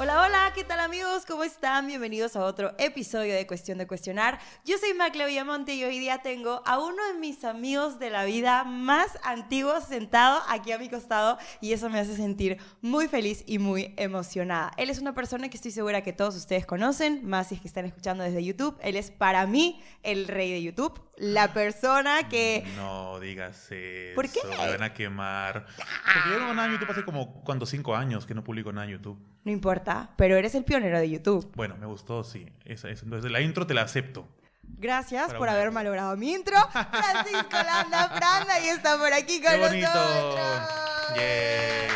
Hola, hola, ¿qué tal amigos? ¿Cómo están? Bienvenidos a otro episodio de Cuestión de Cuestionar. Yo soy Macla Villamonte y hoy día tengo a uno de mis amigos de la vida más antiguos sentado aquí a mi costado y eso me hace sentir muy feliz y muy emocionada. Él es una persona que estoy segura que todos ustedes conocen, más si es que están escuchando desde YouTube. Él es para mí el rey de YouTube, la persona que... No digas eso. ¿Por qué? Me van a quemar. Porque yo no hago nada en YouTube hace como, ¿cuánto? Cinco años que no publico nada en YouTube. No importa, pero eres el pionero de YouTube. Bueno, me gustó, sí. Esa, esa. Entonces, la intro te la acepto. Gracias Para por haber vez. malogrado mi intro. Francisco Landa Franda y está por aquí con ¡Qué bonito! nosotros. Yeah.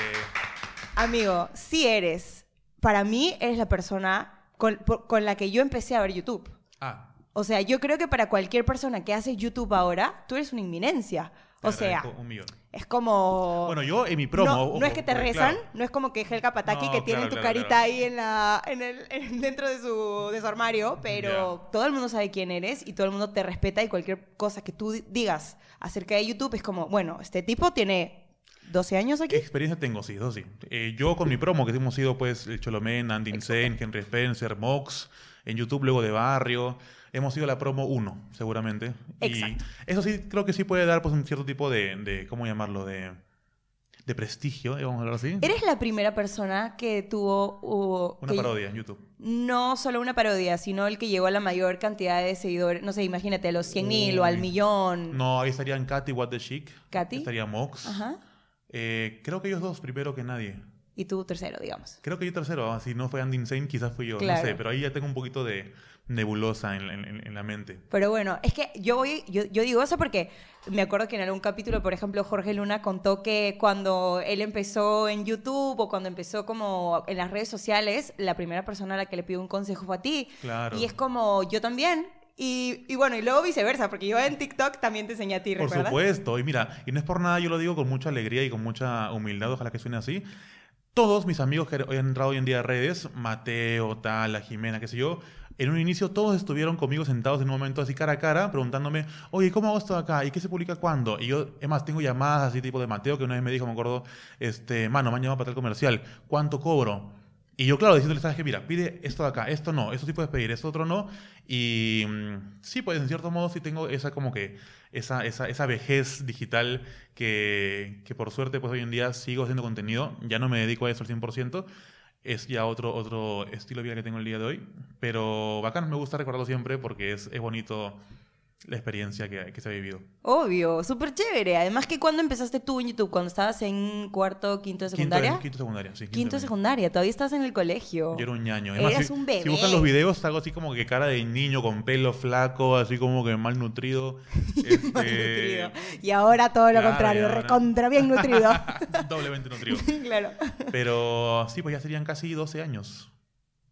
Amigo, si eres, para mí eres la persona con, por- con la que yo empecé a ver YouTube. Ah, O sea, yo creo que para cualquier persona que hace YouTube ahora, tú eres una inminencia. O sea, un millón. es como... Bueno, yo en mi promo. no, ojo, no es que te porque, rezan, claro, no es como que Helga Pataki No, que tienen claro, tu claro, carita ahí en la, en el, en- dentro de su, de su armario, pero todo el mundo sabe quién eres y todo el mundo te respeta y cualquier cosa que tú di- digas acerca de YouTube es como, bueno, este tipo tiene 12 años aquí. Experiencia tengo, sí, eso sí. Eh, yo con mi promo, que hemos sido pues el Cholomén, Andy Insane, Henry Spencer, Mox, en YouTube luego de Barrio. Hemos sido la promo 1, seguramente. Exacto. Y eso sí, creo que sí puede dar pues un cierto tipo de, de ¿cómo llamarlo? De, de prestigio, vamos a hablar así. Eres la primera persona que tuvo... uh, Una que- parodia en YouTube. No solo una parodia, sino el que llegó a la mayor cantidad de seguidores. No sé, imagínate, a los 100 mil o al millón. No, ahí estarían Katy What the Chic. ¿Katy? Estaría Mox. Ajá. Eh, creo que ellos dos primero que nadie. Y tú tercero, digamos. Creo que yo tercero. ah, Si no fue Andy Insane, quizás fui yo. Claro. No sé, pero ahí ya tengo un poquito de nebulosa en, en- en la mente. Pero bueno, es que yo voy, yo, yo digo eso porque me acuerdo que en algún capítulo, por ejemplo, Jorge Luna contó que cuando él empezó en YouTube o cuando empezó como en las redes sociales, la primera persona a la que le pidió un consejo fue a ti. Claro. Y es como yo también. Y, y bueno, y luego viceversa, porque yo en TikTok también te enseñé a ti, Por ¿recuerdas? supuesto. Y mira, y no es por nada, yo lo digo con mucha alegría y con mucha humildad, ojalá que suene así. Todos mis amigos que han entrado hoy en día a redes, Mateo, tal, la Jimena, qué sé yo, en un inicio todos estuvieron conmigo sentados en un momento así cara a cara, preguntándome, oye, ¿cómo hago esto de acá? ¿Y qué se publica cuándo? Y yo, es más, tengo llamadas así tipo de Mateo que una vez me dijo, me acuerdo, este, mano, me han llamado para tal comercial, ¿cuánto cobro? Y yo, claro, diciéndole, ¿sabes qué? Mira, pide esto de acá, esto no, esto sí puedes pedir, esto otro no. Y mm, sí, pues en cierto modo sí tengo esa como que, esa, esa, esa vejez digital que, que por suerte pues hoy en día sigo haciendo contenido, ya no me dedico a eso al 100%, es ya otro, otro estilo de vida que tengo el día de hoy, pero bacán, me gusta recordarlo siempre porque es, es bonito la experiencia que, que se ha vivido. Obvio, súper chévere. Además que cuando empezaste tú en YouTube, cuando estabas en cuarto, quinto de secundaria. Quinto, quinto secundaria, sí. Quinto de secundaria, todavía estás en el colegio. Yo era un ñaño. Eras si, un bebé. Si buscan los videos, hago así como que cara de niño con pelo flaco, así como que mal nutrido. Este, Nutrido. Y ahora todo lo Claro, contrario, recontra bien nutrido. Doblemente nutrido. claro. Pero sí, pues ya serían casi 12 años.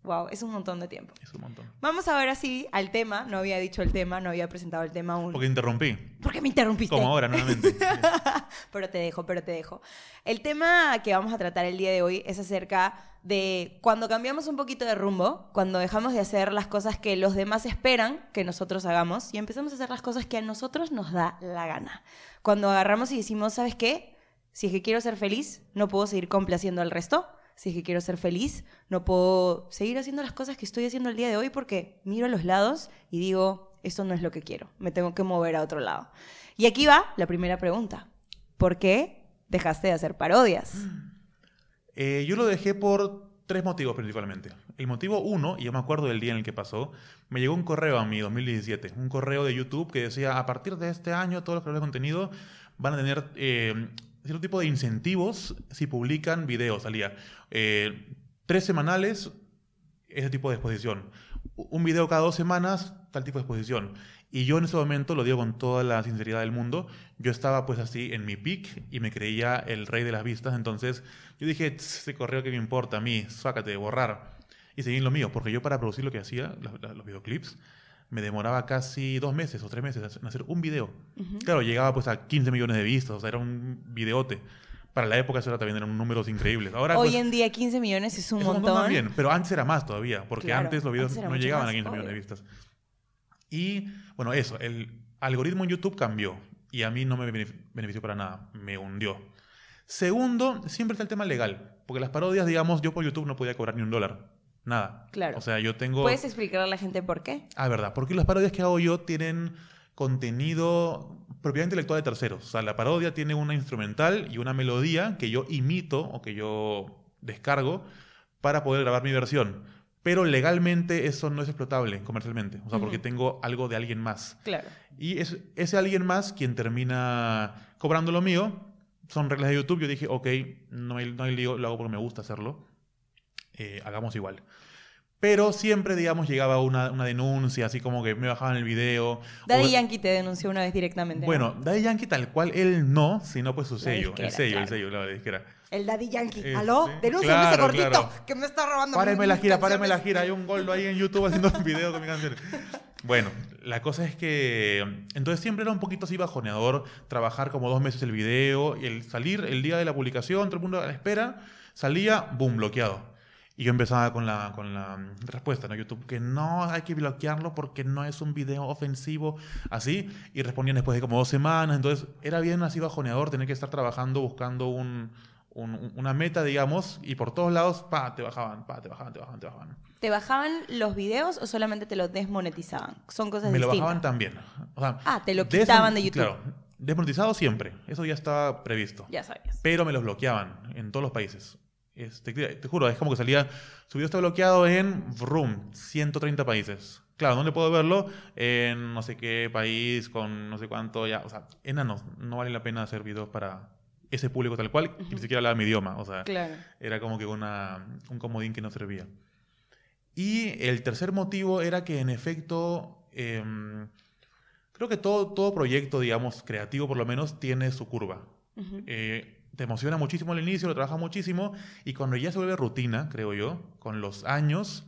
Wow, es un montón de tiempo. Es un montón. Vamos ahora sí al tema. No había dicho el tema, no había presentado el tema aún. Porque interrumpí. ¿Por qué me interrumpiste? Como ahora, nuevamente. pero te dejo, pero te dejo. El tema que vamos a tratar el día de hoy es acerca de cuando cambiamos un poquito de rumbo, cuando dejamos de hacer las cosas que los demás esperan que nosotros hagamos y empezamos a hacer las cosas que a nosotros nos da la gana. Cuando agarramos y decimos, ¿sabes qué? Si es que quiero ser feliz, no puedo seguir complaciendo al resto. Si es que quiero ser feliz, no puedo seguir haciendo las cosas que estoy haciendo el día de hoy porque miro a los lados y digo, esto no es lo que quiero, me tengo que mover a otro lado. Y aquí va la primera pregunta. ¿Por qué dejaste de hacer parodias? Eh, yo lo dejé por tres motivos principalmente. El motivo uno, y yo me acuerdo del día en el que pasó, me llegó un correo a mí, 2017, un correo de YouTube que decía, a partir de este año todos los creadores de contenido van a tener eh, cierto tipo de incentivos si publican videos, salía. eh, tres semanales, ese tipo de exposición. Un video cada dos semanas, tal tipo de exposición. Y yo en ese momento, lo digo con toda la sinceridad del mundo, yo estaba pues así en mi peak y me creía el rey de las vistas. Entonces yo dije, "Tss, ese correo que me importa a mí, sácate, borrar. Y seguí en lo mío, porque yo para producir lo que hacía, los, los videoclips, me demoraba casi dos meses o tres meses en hacer un video. Claro, llegaba pues a 15 millones de vistas, o sea, era un videote. Para la época eso era, también eran números increíbles. Ahora, Hoy pues, en día 15 millones es un es montón. también, pero antes era más todavía, porque Claro, antes los videos antes no llegaban más, a 15 millones de vistas. Y bueno, eso, el algoritmo en YouTube cambió y a mí no me benef- benefició para nada, me hundió. Segundo, siempre está el tema legal, porque las parodias, digamos, yo por YouTube no podía cobrar ni un dólar, nada. Claro. O sea, yo tengo... ¿Puedes explicarle a la gente por qué? Ah, verdad, porque las parodias que hago yo tienen contenido propiedad intelectual de terceros. O sea, la parodia tiene una instrumental y una melodía que yo imito o que yo descargo para poder grabar mi versión. Pero legalmente eso no es explotable comercialmente. O sea, porque Ujú. tengo algo de alguien más. Claro. Y es ese alguien más quien termina cobrando lo mío. Son reglas de YouTube. Yo dije, ok, no hay, no hay lío, lo hago porque me gusta hacerlo. Eh, hagamos igual. Pero siempre, digamos, llegaba una, una denuncia, así como que me bajaban el video. Daddy o- Yankee te denunció una vez directamente. ¿no? Bueno, Daddy Yankee tal cual, él no, sino pues su sello. disquera, el sello, claro. el sello, la disquera. El Daddy Yankee. Eh, ¿Aló? sí. Denúnciame ese Claro, gordito claro. que me está robando. Páreme la gira, páreme la gira. Hay un gol ahí en YouTube haciendo un video con mi canción. Bueno, la cosa es que. Entonces siempre era un poquito así bajoneador trabajar como dos meses el video y el salir el día de la publicación, todo el mundo a la espera, salía, boom, bloqueado. Y yo empezaba con la, con la respuesta, ¿no? YouTube, que no hay que bloquearlo porque no es un video ofensivo, así. Y respondían después de como dos semanas. Entonces era bien así bajoneador tener que estar trabajando, buscando un, un- una meta, digamos, y por todos lados, pa, te bajaban, pa, te bajaban, te bajaban, te bajaban. ¿Te bajaban los videos o solamente te los desmonetizaban? Son cosas Me lo distintas. bajaban también. O sea, Ah, te lo quitaban de YouTube. Claro, desmonetizado siempre. Eso ya estaba previsto. Ya sabías. Pero me los bloqueaban en todos los países. Este, te juro, es como que salía, su video está bloqueado en Vroom, 130 países. Claro, ¿dónde puedo verlo? En no sé qué país, con no sé cuánto, ya, o sea, enanos, no vale la pena hacer videos para ese público tal cual, y ni siquiera hablaba mi idioma, o sea, Claro. era como que una, un comodín que no servía. Y el tercer motivo era que en efecto, em, creo que todo, todo proyecto, digamos, creativo por lo menos, tiene su curva. Eh, te emociona muchísimo al inicio, lo trabajas muchísimo, y cuando ya se vuelve rutina, creo yo, con los años,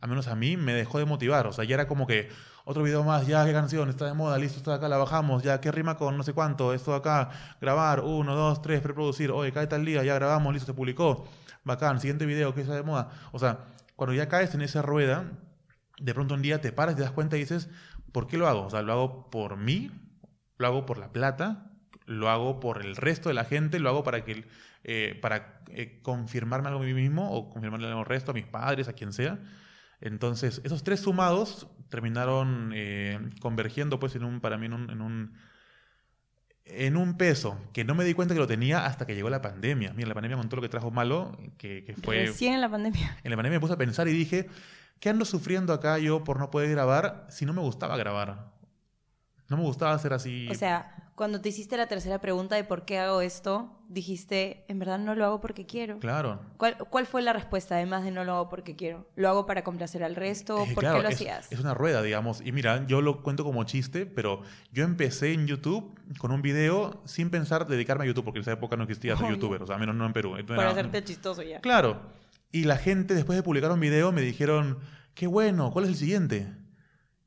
al menos a mí, me dejó de motivar. O sea, ya era como que otro video más, ya qué canción, está de moda, listo, está acá, la bajamos, ya qué rima con no sé cuánto, esto acá, grabar, uno, dos, tres, preproducir, oye, cae tal día, ya grabamos, listo, se publicó, bacán, siguiente video, que está de moda. O sea, cuando ya caes en esa rueda, de pronto un día te paras te das cuenta y dices, ¿por qué lo hago? O sea, lo hago por mí, lo hago por la plata, lo hago por el resto de la gente, lo hago para que eh, para eh, confirmarme algo a mí mismo o confirmarle algo al resto, a mis padres, a quien sea. Entonces, esos tres sumados terminaron eh, convergiendo pues en un, para mí en un, en un en un peso que no me di cuenta que lo tenía hasta que llegó la pandemia. Mira, la pandemia con todo lo que trajo malo, que, que fue... Recién en la pandemia. En la pandemia me puse a pensar y dije, ¿qué ando sufriendo acá yo por no poder grabar si no me gustaba grabar? No me gustaba hacer así. O sea, cuando te hiciste la tercera pregunta de por qué hago esto, dijiste, en verdad no lo hago porque quiero. claro. ¿Cuál, cuál fue la respuesta, además de no lo hago porque quiero? ¿Lo hago para complacer al resto? Eh, ¿Por claro, qué lo es, hacías? es una rueda, digamos. Y mira, yo lo cuento como chiste, pero yo empecé en YouTube con un video sin pensar dedicarme a YouTube, porque en esa época no existía ser youtuber, o sea, menos no en Perú. Entonces Para era- hacerte chistoso ya. Claro. Y la gente, después de publicar un video, me dijeron, qué bueno, ¿cuál es el siguiente?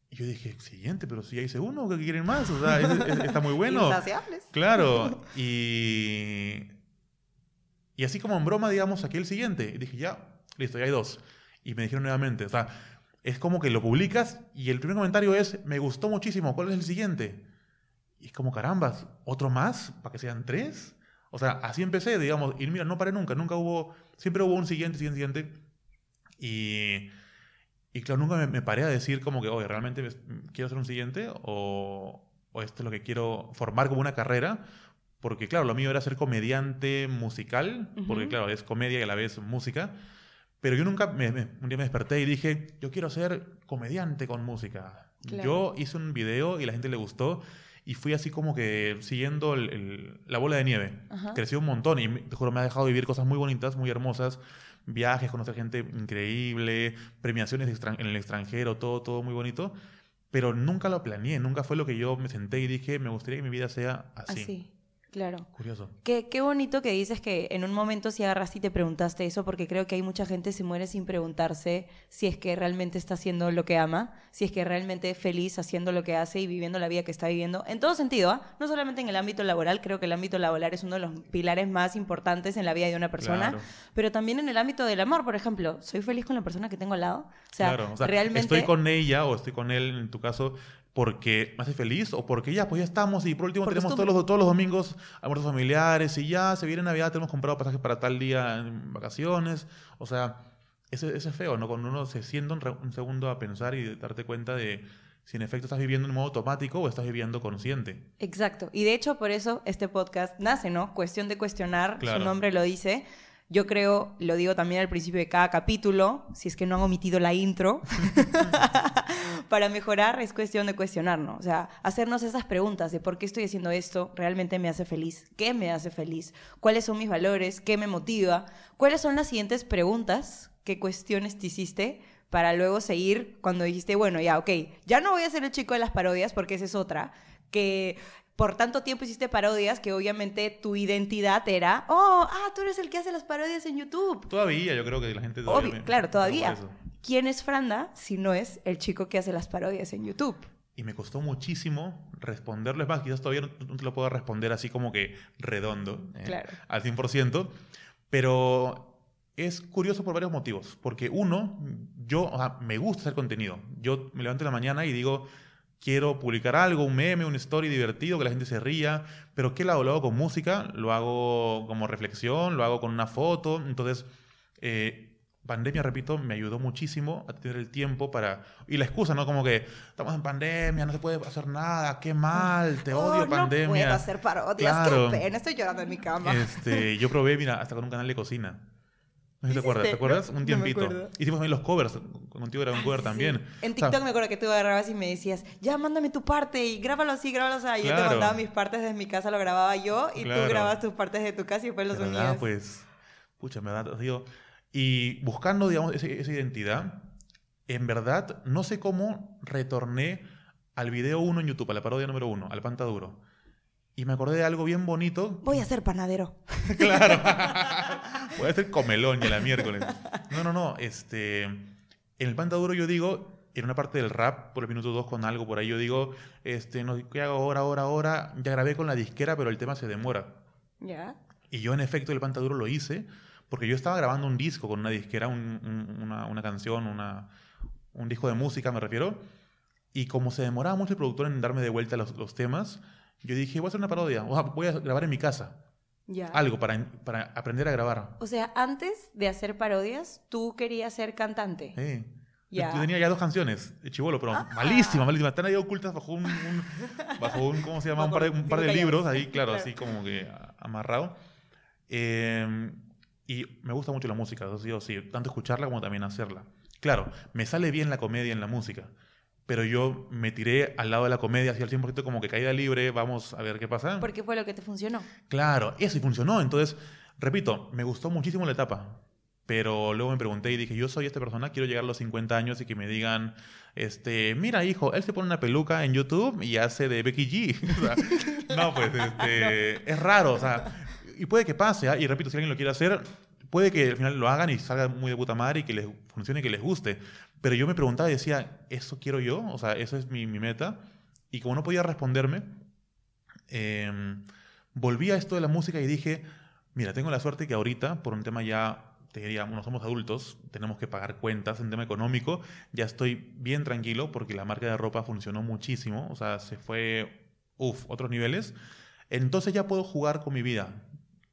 Y yo dije, siguiente, pero si ya hice uno, ¿qué quieren más? O sea, es- es- está muy bueno. Insaciables. Claro, y, y así como en broma, digamos, saqué el siguiente. Y dije, ya, listo, ya hay dos. Y me dijeron nuevamente, o sea, es como que lo publicas y el primer comentario es, me gustó muchísimo, ¿cuál es el siguiente? Y es como, carambas, ¿otro más? ¿Para que sean tres? O sea, así empecé, digamos, y mira, no paré nunca, nunca hubo, siempre hubo un siguiente, siguiente, siguiente. Y, y claro, nunca me, me paré a decir como que, oye, ¿realmente me- quiero hacer un siguiente? O, o esto es lo que quiero formar como una carrera. Porque claro, lo mío era ser comediante musical, porque Ujú. claro, es comedia y a la vez música. Pero yo nunca, me- me- un día me desperté y dije, yo quiero ser comediante con música. Claro. Yo hice un video y la gente le gustó y fui así como que siguiendo el- el- la bola de nieve. Creció un montón y me- te juro, me ha dejado vivir cosas muy bonitas, muy hermosas. Viajes, conocer gente increíble, premiaciones en el extranjero, todo, todo muy bonito. Pero nunca lo planeé, nunca fue lo que yo me senté y dije, me gustaría que mi vida sea así. Así. Claro. Curioso. Qué, qué bonito que dices que en un momento si agarraste y te preguntaste eso, porque creo que hay mucha gente se muere sin preguntarse si es que realmente está haciendo lo que ama, si es que realmente es feliz haciendo lo que hace y viviendo la vida que está viviendo. En todo sentido, ¿ah? no solamente en el ámbito laboral, creo que el ámbito laboral es uno de los pilares más importantes en la vida de una persona, Claro. pero también en el ámbito del amor, por ejemplo. ¿Soy feliz con la persona que tengo al lado? O sea, claro, o sea, realmente... estoy con ella o estoy con él, en tu caso, porque me hace feliz o porque ya, pues ya estamos y por último tenemos todos los, todos los domingos almuerzos familiares y ya se viene Navidad, tenemos comprado pasajes para tal día en vacaciones. O sea, eso, eso es feo, ¿no? Cuando uno se sienta un, un segundo a pensar y darte cuenta de si en efecto estás viviendo en modo automático o estás viviendo consciente. Exacto. Y de hecho, por eso este podcast nace, ¿no? Cuestión de cuestionar, Claro. su nombre lo dice. Yo creo, lo digo también al principio de cada capítulo, si es que no han omitido la intro, para mejorar es cuestión de cuestionarnos, o sea, hacernos esas preguntas de por qué estoy haciendo esto, realmente me hace feliz, qué me hace feliz, cuáles son mis valores, qué me motiva, cuáles son las siguientes preguntas, qué cuestiones te hiciste para luego seguir cuando dijiste, bueno, ya, ok, ya no voy a ser el chico de las parodias porque esa es otra, que por tanto tiempo hiciste parodias que obviamente tu identidad era, oh, ah, tú eres el que hace las parodias en YouTube. Todavía, yo creo que la gente Obvio, todavía me- claro, todavía. ¿Quién es Franda si no es el chico que hace las parodias en YouTube? Y me costó muchísimo responderlo. Es más, quizás todavía no, no te lo puedo responder así como que redondo, eh, Claro. al 100%. Pero es curioso por varios motivos. Porque uno, yo o sea, me gusta hacer contenido. Yo me levanto en la mañana y digo, quiero publicar algo, un meme, una story divertido, que la gente se ría. Pero ¿qué lo hago? Lo hago con música, lo hago como reflexión, lo hago con una foto. Entonces, eh, pandemia, repito, me ayudó muchísimo a tener el tiempo para... Y la excusa, ¿no? Como que estamos en pandemia, no se puede hacer nada, qué mal, te odio Oh, pandemia. No puedo hacer parodias, Claro. qué pena, estoy llorando en mi cama. Este, yo probé, mira, hasta con un canal de cocina. No sé si te acuerdas, ¿te acuerdas? No, un no tiempito. acuerdo. Hicimos también los covers. Contigo era un cover Sí, también. En O sea, TikTok me acuerdo que tú agarrabas y me decías, ya mándame tu parte y grábalo así, grábalo así. Y yo te Claro. mandaba mis partes desde mi casa, lo grababa yo y Claro. tú grababas tus partes de tu casa y después los unías. verdad, pues, pucha, me da, digo, y buscando, digamos, ese- esa identidad, en verdad, no sé cómo retorné al video 1 en YouTube, a la parodia número 1, al Pantaduro. Y me acordé de algo bien bonito. Voy a ser panadero. claro. Voy a hacer comelón ya la miércoles. No, no, no. Este, en el Pantaduro yo digo, en una parte del rap, por el minuto 2 con algo por ahí, yo digo, este, no, ¿qué hago ahora, ahora, ahora? Ya grabé con la disquera, pero el tema se demora. ¿Ya? Y yo, en efecto, el Pantaduro lo hice porque yo estaba grabando un disco con una disquera, un- un- una, una canción, una, un disco de música, me refiero. Y como se demoraba mucho el productor en darme de vuelta los, los temas, yo dije, voy a hacer una parodia, o sea, voy a grabar en mi casa. Ya. Algo para, para aprender a grabar. O sea, antes de hacer parodias, tú querías ser cantante. Eh. Ya. Yo tenía ya dos canciones de chivolo, pero Ah. malísimas, malísimas. Están ahí ocultas bajo un, un- bajo un, ¿cómo se llama? Un par de, un par de libros, ahí, claro, Claro. así como que amarrado. Eh, y me gusta mucho la música, eso sí sí, tanto escucharla como también hacerla. Claro, me sale bien la comedia en la música, pero yo me tiré al lado de la comedia, así al 100% como que caída libre, vamos a ver qué pasa. Porque fue lo que te funcionó. Claro, eso y funcionó. Entonces, repito, me gustó muchísimo la etapa. Pero luego me pregunté y dije, yo soy esta persona, quiero llegar a los 50 años y que me digan, este, mira hijo, él se pone una peluca en YouTube y hace de Becky G. O sea, no, pues, este, es raro, o sea, y puede que pase, ¿ah? y repito, si alguien lo quiere hacer, puede que al final lo hagan y salga muy de puta madre y que les funcione y que les guste. Pero yo me preguntaba y decía, ¿eso quiero yo? O sea, eso es mi, meta. Y como no podía responderme, eh, volví a esto de la música y dije, mira, tengo la suerte que ahorita, por un tema ya, te diría, bueno, somos adultos, tenemos que pagar cuentas en tema económico, ya estoy bien tranquilo porque la marca de ropa funcionó muchísimo, o sea, se fue, uff, otros niveles. Entonces ya puedo jugar con mi vida.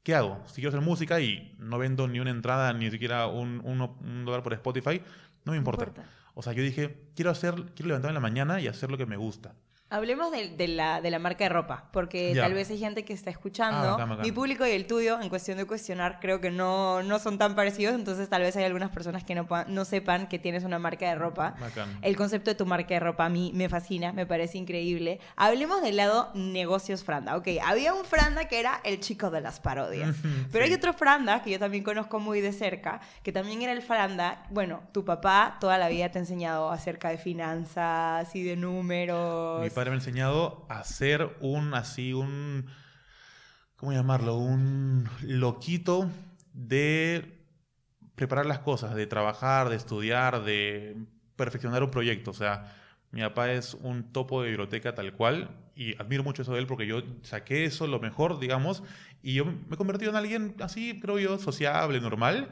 ¿Qué hago? Si quiero hacer música y no vendo ni una entrada, ni siquiera un dólar por Spotify, no me importa. importa. O sea, yo dije, quiero hacer, quiero levantarme en la mañana y hacer lo que me gusta. Hablemos de, de la, de la marca de ropa, porque tal vez hay gente que está escuchando. Ah. Mi público y el tuyo, en cuestión de cuestionar, creo que no, no son tan parecidos, entonces tal vez hay algunas personas que no, no sepan que tienes una marca de ropa. Bacán. El concepto de tu marca de ropa a mí me fascina, me parece increíble. Hablemos del lado negocios Franda. Ok, había un Franda que era el chico de las parodias. Pero sí. hay otro Franda que yo también conozco muy de cerca, que también era el Franda. Bueno, tu papá toda la vida te ha enseñado acerca de finanzas y de números. Mi padre me ha enseñado a hacer un, así, un... ¿cómo llamarlo? Un loquito de preparar las cosas, de trabajar, de estudiar, de perfeccionar un proyecto. O sea, mi papá es un topo de biblioteca tal cual y admiro mucho eso de él porque yo saqué eso, lo mejor, digamos, y yo me he convertido en alguien así, creo yo, sociable, normal,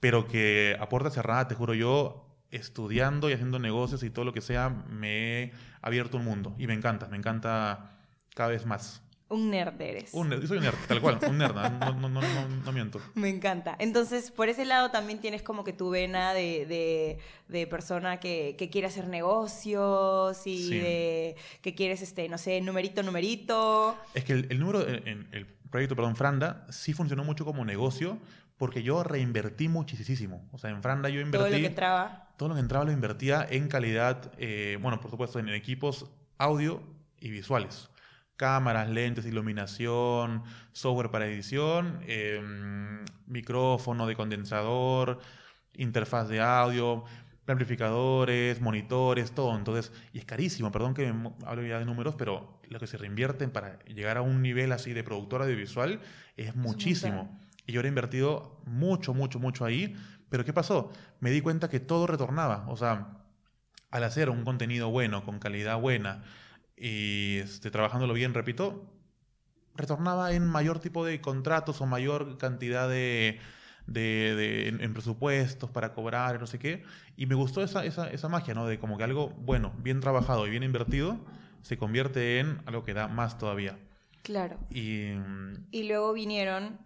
pero que a puerta cerrada, te juro yo, estudiando y haciendo negocios y todo lo que sea, me he abierto un mundo y me encanta, me encanta cada vez más. Un nerd eres. Un nerd, soy un nerd, tal cual, un nerd, no, no, no, no, miento. Me encanta. Entonces, por ese lado también tienes como que tu vena de, de, de persona que, que, quiere hacer negocios y de que quieres, este, no sé, numerito, numerito. Es que el, el número, el, el proyecto, perdón, Franda, sí funcionó mucho como negocio porque yo reinvertí muchísimo. O sea, en Franda yo invertí... Todo lo que entraba. Todo lo que entraba lo invertía en calidad, eh, bueno, por supuesto, en equipos audio y visuales cámaras, lentes, iluminación, software para edición, em, micrófono de condensador, interfaz de audio, amplificadores, monitores, todo. Entonces, y es carísimo, perdón que hablo ya de números, pero lo que se reinvierten para llegar a un nivel así de productor audiovisual es muchísimo. Y yo he invertido mucho, mucho, mucho ahí. Pero ¿qué pasó? Me di cuenta que todo retornaba. O sea, al hacer un contenido bueno, con calidad buena, y este, trabajándolo bien, repito, retornaba en mayor tipo de contratos o mayor cantidad de, de, en, presupuestos para cobrar, no sé qué. Y me gustó esa, esa, esa magia, ¿no? De como que algo bueno, bien trabajado y bien invertido, se convierte en algo que da más todavía. Claro. Y, mm, y, luego vinieron,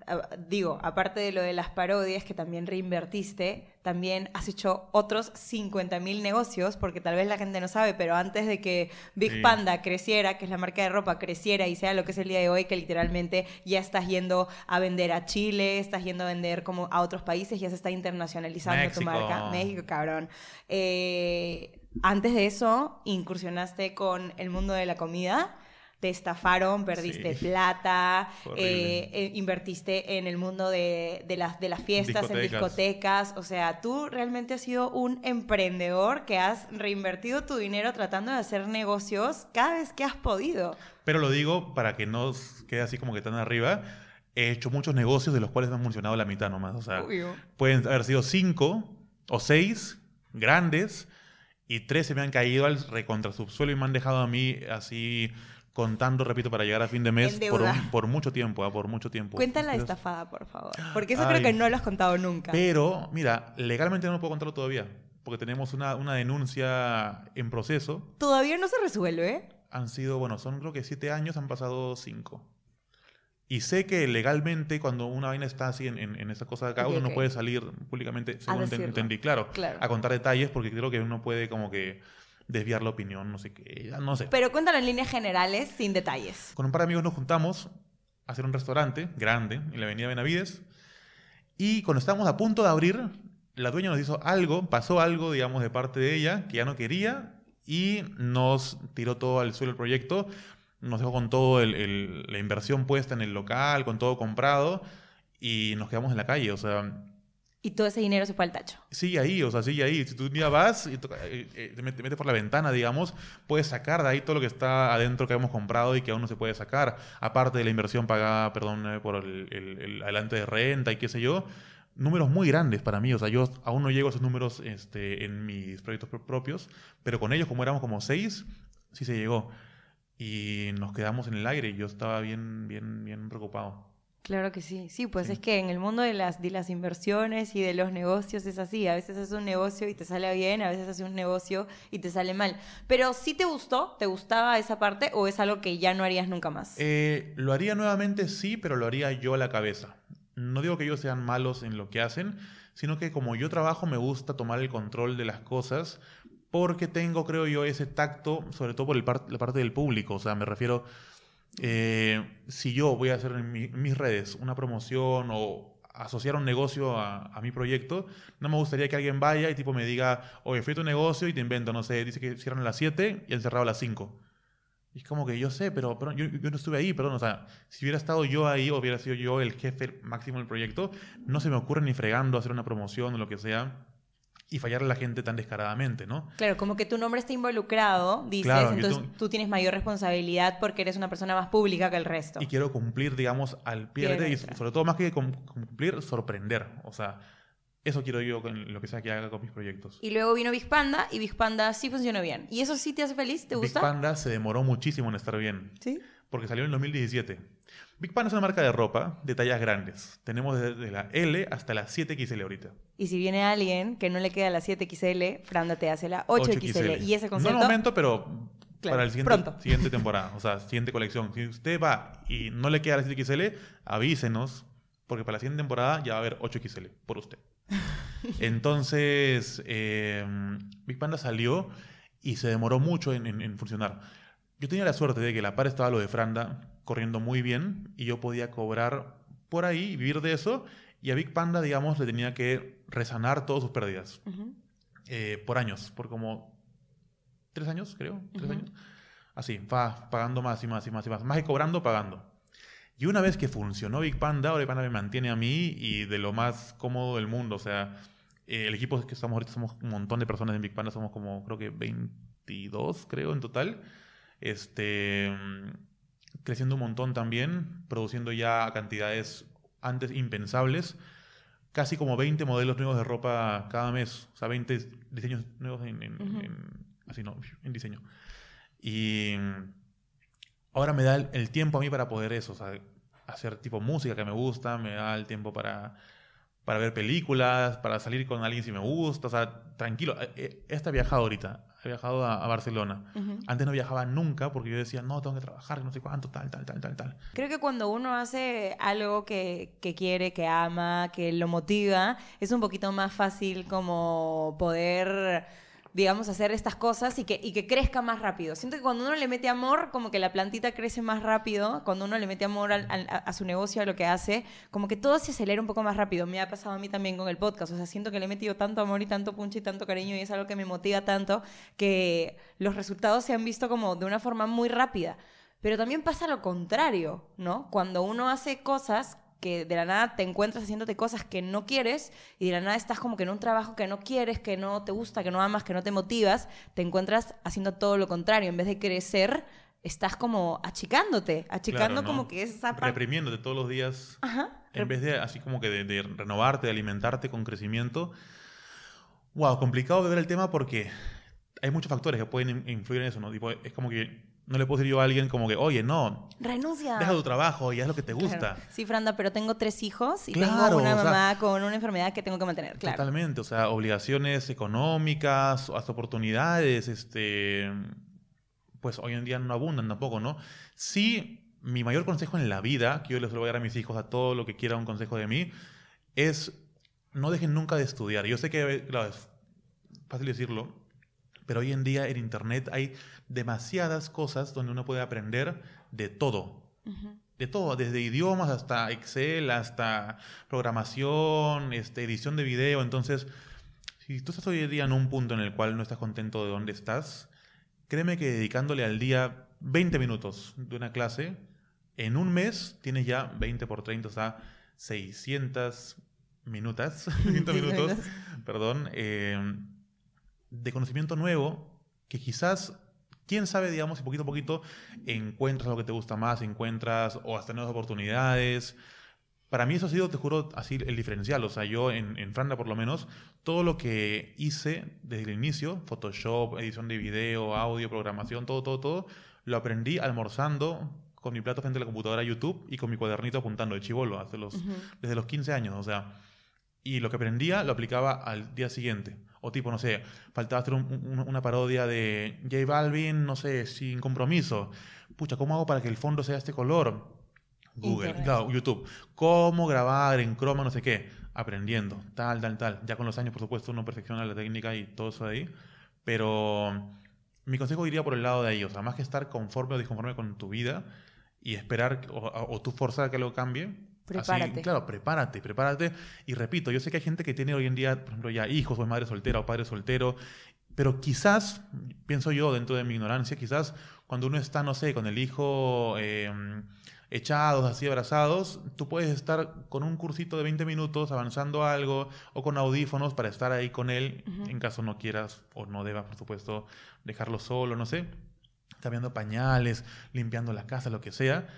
digo, aparte de lo de las parodias que también reinvertiste, también has hecho otros 50 mil negocios, porque tal vez la gente no sabe, pero antes de que Big Panda creciera, que es la marca de ropa, creciera y sea lo que es el día de hoy, que literalmente ya estás yendo a vender a Chile, estás yendo a vender como a otros países, ya se está internacionalizando tu marca. México, cabrón. Eh, antes de eso, incursionaste con el mundo de la comida te estafaron, perdiste plata, eh, eh, invertiste en el mundo de, las, de las fiestas, en discotecas. O sea, tú realmente has sido un emprendedor que has reinvertido tu dinero tratando de hacer negocios cada vez que has podido. Pero lo digo para que no quede así como que tan arriba. He hecho muchos negocios de los cuales me han funcionado la mitad nomás. O sea, pueden haber sido cinco o seis grandes y tres se me han caído al recontra subsuelo y me han dejado a mí así contando, repito, para llegar a fin de mes por, por, mucho tiempo, ¿ah? por mucho tiempo. Cuéntala la estafada, por favor. Porque eso creo que no lo has contado nunca. Pero, mira, legalmente no puedo contarlo todavía, porque tenemos una, una denuncia en proceso. ¿Todavía no se resuelve? Han sido, bueno, son creo que siete años, han pasado cinco. Y sé que legalmente, cuando una vaina está así en, en, esa cosa de acá, uno no puede salir públicamente, según entendí, claro, claro, a contar detalles, porque creo que uno puede como que desviar la opinión, no sé qué, no sé. Pero cuéntalo en líneas generales, sin detalles. Con un par de amigos nos juntamos a hacer un restaurante grande en la avenida Benavides y cuando estábamos a punto de abrir, la dueña nos hizo algo, pasó algo, digamos, de parte de ella que ya no quería y nos tiró todo al suelo el proyecto, nos dejó con todo la inversión puesta en el local, con todo comprado y nos quedamos en la calle, o sea y todo ese dinero se fue al tacho. Sigue ahí, o sea, sigue ahí. Si tú un día vas y eh, eh, te metes por la ventana, digamos, puedes sacar de ahí todo lo que está adentro que hemos comprado y que aún no se puede sacar. Aparte de la inversión pagada, perdón, eh, por el, el, adelante de renta y qué sé yo. Números muy grandes para mí. O sea, yo aún no llego a esos números este, en mis proyectos propios, pero con ellos, como éramos como seis, sí se llegó. Y nos quedamos en el aire yo estaba bien, bien, bien preocupado. Claro que sí, sí, pues es que en el mundo de las, de las inversiones y de los negocios es así, a veces haces un negocio y te sale bien, a veces haces un negocio y te sale mal. Pero ¿sí te gustó? ¿Te gustaba esa parte o es algo que ya no harías nunca más? Eh, lo haría nuevamente, sí, pero lo haría yo a la cabeza. No digo que ellos sean malos en lo que hacen, sino que como yo trabajo me gusta tomar el control de las cosas porque tengo, creo yo, ese tacto, sobre todo por el la parte del público, o sea, me refiero eh, si yo voy a hacer en, mis redes una promoción o asociar un negocio a, mi proyecto, no me gustaría que alguien vaya y tipo me diga, oye, fui a tu negocio y te invento, no sé, dice que cierran a las 7 y han cerrado a las 5. Y es como que yo sé, pero, pero yo, yo, no estuve ahí, perdón, o sea, si hubiera estado yo ahí o hubiera sido yo el jefe máximo del proyecto, no se me ocurre ni fregando hacer una promoción o lo que sea y fallar a la gente tan descaradamente, ¿no? Claro, como que tu nombre está involucrado, dices, Claro, entonces tengo- tú tienes mayor responsabilidad porque eres una persona más pública que el resto. Y quiero cumplir, digamos, al pie de y sobre todo más que cum- cumplir, sorprender. O sea, eso quiero yo con lo que sea que haga con mis proyectos. Y luego vino Big Panda y Big Panda sí funcionó bien. ¿Y eso sí te hace feliz? ¿Te Big gusta? Panda se demoró muchísimo en estar bien. Sí. porque salió en el 2017. Big Panda es una marca de ropa de tallas grandes. Tenemos desde la L hasta la 7XL ahorita. Y si viene alguien que no le queda la 7XL, Franda te hace la 8XL. Y ese No concepto... en el momento, pero Claro, para el siguiente, pronto. siguiente temporada, o sea, siguiente colección. Si usted va y no le queda la 7XL, avísenos, porque para la siguiente temporada ya va a haber 8XL por usted. Entonces, eh, Big Panda salió y se demoró mucho en, en- en funcionar. Yo tenía la suerte de que la par estaba lo de Franda corriendo muy bien y yo podía cobrar por ahí vivir de eso. Y a Big Panda, digamos, le tenía que resanar todas sus pérdidas Ujú. eh, por años, por como tres años, creo, tres Ujú. años. Así, va pagando más y más y más y más, más que cobrando, pagando. Y una vez que funcionó Big Panda, ahora Big Panda me mantiene a mí y de lo más cómodo del mundo. O sea, eh, el equipo que estamos ahorita somos un montón de personas en Big Panda, somos como creo que 22, creo, en total. Este, mm, creciendo un montón también, produciendo ya cantidades antes impensables casi como 20 modelos nuevos de ropa cada mes. O sea, 20 diseños nuevos en, en- Ujú. en- así no, en diseño. Y mm, ahora me da el, el tiempo a mí para poder eso, o sea, hacer tipo música que me gusta, me da el tiempo para, para ver películas, para salir con alguien si me gusta, o sea, tranquilo. Eh, eh, he viajado ahorita, he viajado a, a Barcelona. Antes no viajaba nunca porque yo decía, no, tengo que trabajar, no sé cuánto, tal, tal, tal, tal, tal. Creo que cuando uno hace algo que, que quiere, que ama, que lo motiva, es un poquito más fácil como poder, digamos, hacer estas cosas y que, y que crezca más rápido. Siento que cuando uno le mete amor, como que la plantita crece más rápido, cuando uno le mete amor al- a su negocio, a lo que hace, como que todo se acelera un poco más rápido. Me ha pasado a mí también con el podcast, o sea, siento que le he metido tanto amor y tanto punch y tanto cariño y es algo que me motiva tanto que los resultados se han visto como de una forma muy rápida. Pero también pasa lo contrario, ¿no? Cuando uno hace cosas que de la nada te encuentras haciéndote cosas que no quieres y de la nada estás como que en un trabajo que no quieres, que no te gusta, que no amas, que no te motivas, te encuentras haciendo todo lo contrario. En vez de crecer, estás como achicándote, achicando Claro, ¿no? como que esa parte... Reprimiéndote todos los días. Ajá. En vez de así como que de, de renovarte, de alimentarte con crecimiento. Wow, complicado de ver el tema porque hay muchos factores que pueden in- influir en eso, ¿no? Tipo, es como que no le puedo decir yo a alguien como que, oye, no, Renuncia. deja tu trabajo y haz lo que te gusta. Claro. Sí, Franda, pero tengo tres hijos y Claro, tengo una o sea, mamá con una enfermedad que tengo que mantener, claro. Totalmente, o sea, obligaciones económicas, hasta oportunidades, este, pues hoy en día no abundan tampoco, ¿no? Sí, mi mayor consejo en la vida, que yo les voy a dar a mis hijos, a todo lo que quiera un consejo de mí, es no dejen nunca de estudiar. Yo sé que, claro, es fácil decirlo, pero hoy en día en Internet hay demasiadas cosas donde uno puede aprender de todo. De todo, desde idiomas hasta Excel, hasta programación, este, edición de video. Entonces, si tú estás hoy en día en un punto en el cual no estás contento de dónde estás, créeme que dedicándole al día 20 minutos de una clase, en un mes tienes ya 20 por 30, o sea, 600 minutos, 600 minutos, perdón, eh, de conocimiento nuevo que quizás, quién sabe, digamos, si poquito a poquito encuentras lo que te gusta más, encuentras o hasta nuevas oportunidades. Para mí eso ha sido, te juro, así el diferencial. O sea, yo en, en Franda por lo menos, todo lo que hice desde el inicio, Photoshop, edición de video, audio, programación, todo, todo, todo, lo aprendí almorzando con mi plato frente a la computadora YouTube y con mi cuadernito apuntando de chivolo hace los, Ujú. desde los 15 años, o sea, y lo que aprendía lo aplicaba al día siguiente. O tipo, no sé, faltaba hacer un- un- una parodia de J Balvin, no sé, sin compromiso. Pucha, ¿cómo hago para que el fondo sea este color? Google, Internet. claro, YouTube. ¿Cómo grabar en croma, no sé qué? Aprendiendo, tal, tal, tal. Ya con los años, por supuesto, uno perfecciona la técnica y todo eso de ahí. Pero mi consejo iría por el lado de ahí. O sea, más que estar conforme o disconforme con tu vida y esperar o, o tú forzar a que algo cambie. Así, Prepárate. claro, prepárate, prepárate. Y repito, yo sé que hay gente que tiene hoy en día, por ejemplo, ya hijos o es madre soltera o padre soltero, pero quizás, pienso yo dentro de mi ignorancia, quizás cuando uno está, no sé, con el hijo em, echados, así abrazados, tú puedes estar con un cursito de 20 minutos avanzando algo o con audífonos para estar ahí con él, en caso no quieras o no debas, por supuesto, dejarlo solo, no sé, cambiando pañales, limpiando la casa, lo que sea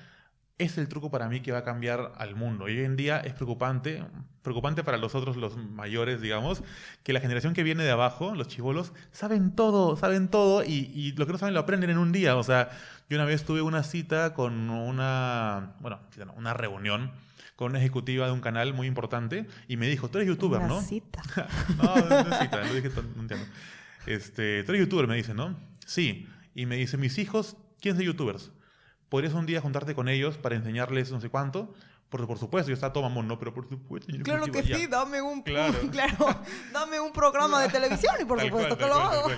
es el truco para mí que va a cambiar al mundo. Y hoy en día es preocupante, preocupante para los otros, los mayores, digamos, que la generación que viene de abajo, los chivolos, saben todo, saben todo y, lo que no saben lo aprenden en un día. O sea, yo una vez tuve una cita con una, bueno, una reunión con una ejecutiva de un canal muy importante y me dijo, tú eres youtuber, una ¿no? Cita. no, no es cita, no dije, no entiendo. Este, tú eres youtuber, me dice, ¿no? Sí. Y me dice, mis hijos, ¿quién son youtubers? Podrías un día juntarte con ellos para enseñarles no sé cuánto. Porque por supuesto, yo estaba todo mamón, ¿no? Pero por supuesto. claro que sí, dame un, claro. claro. dame un programa de televisión y por supuesto que lo hago.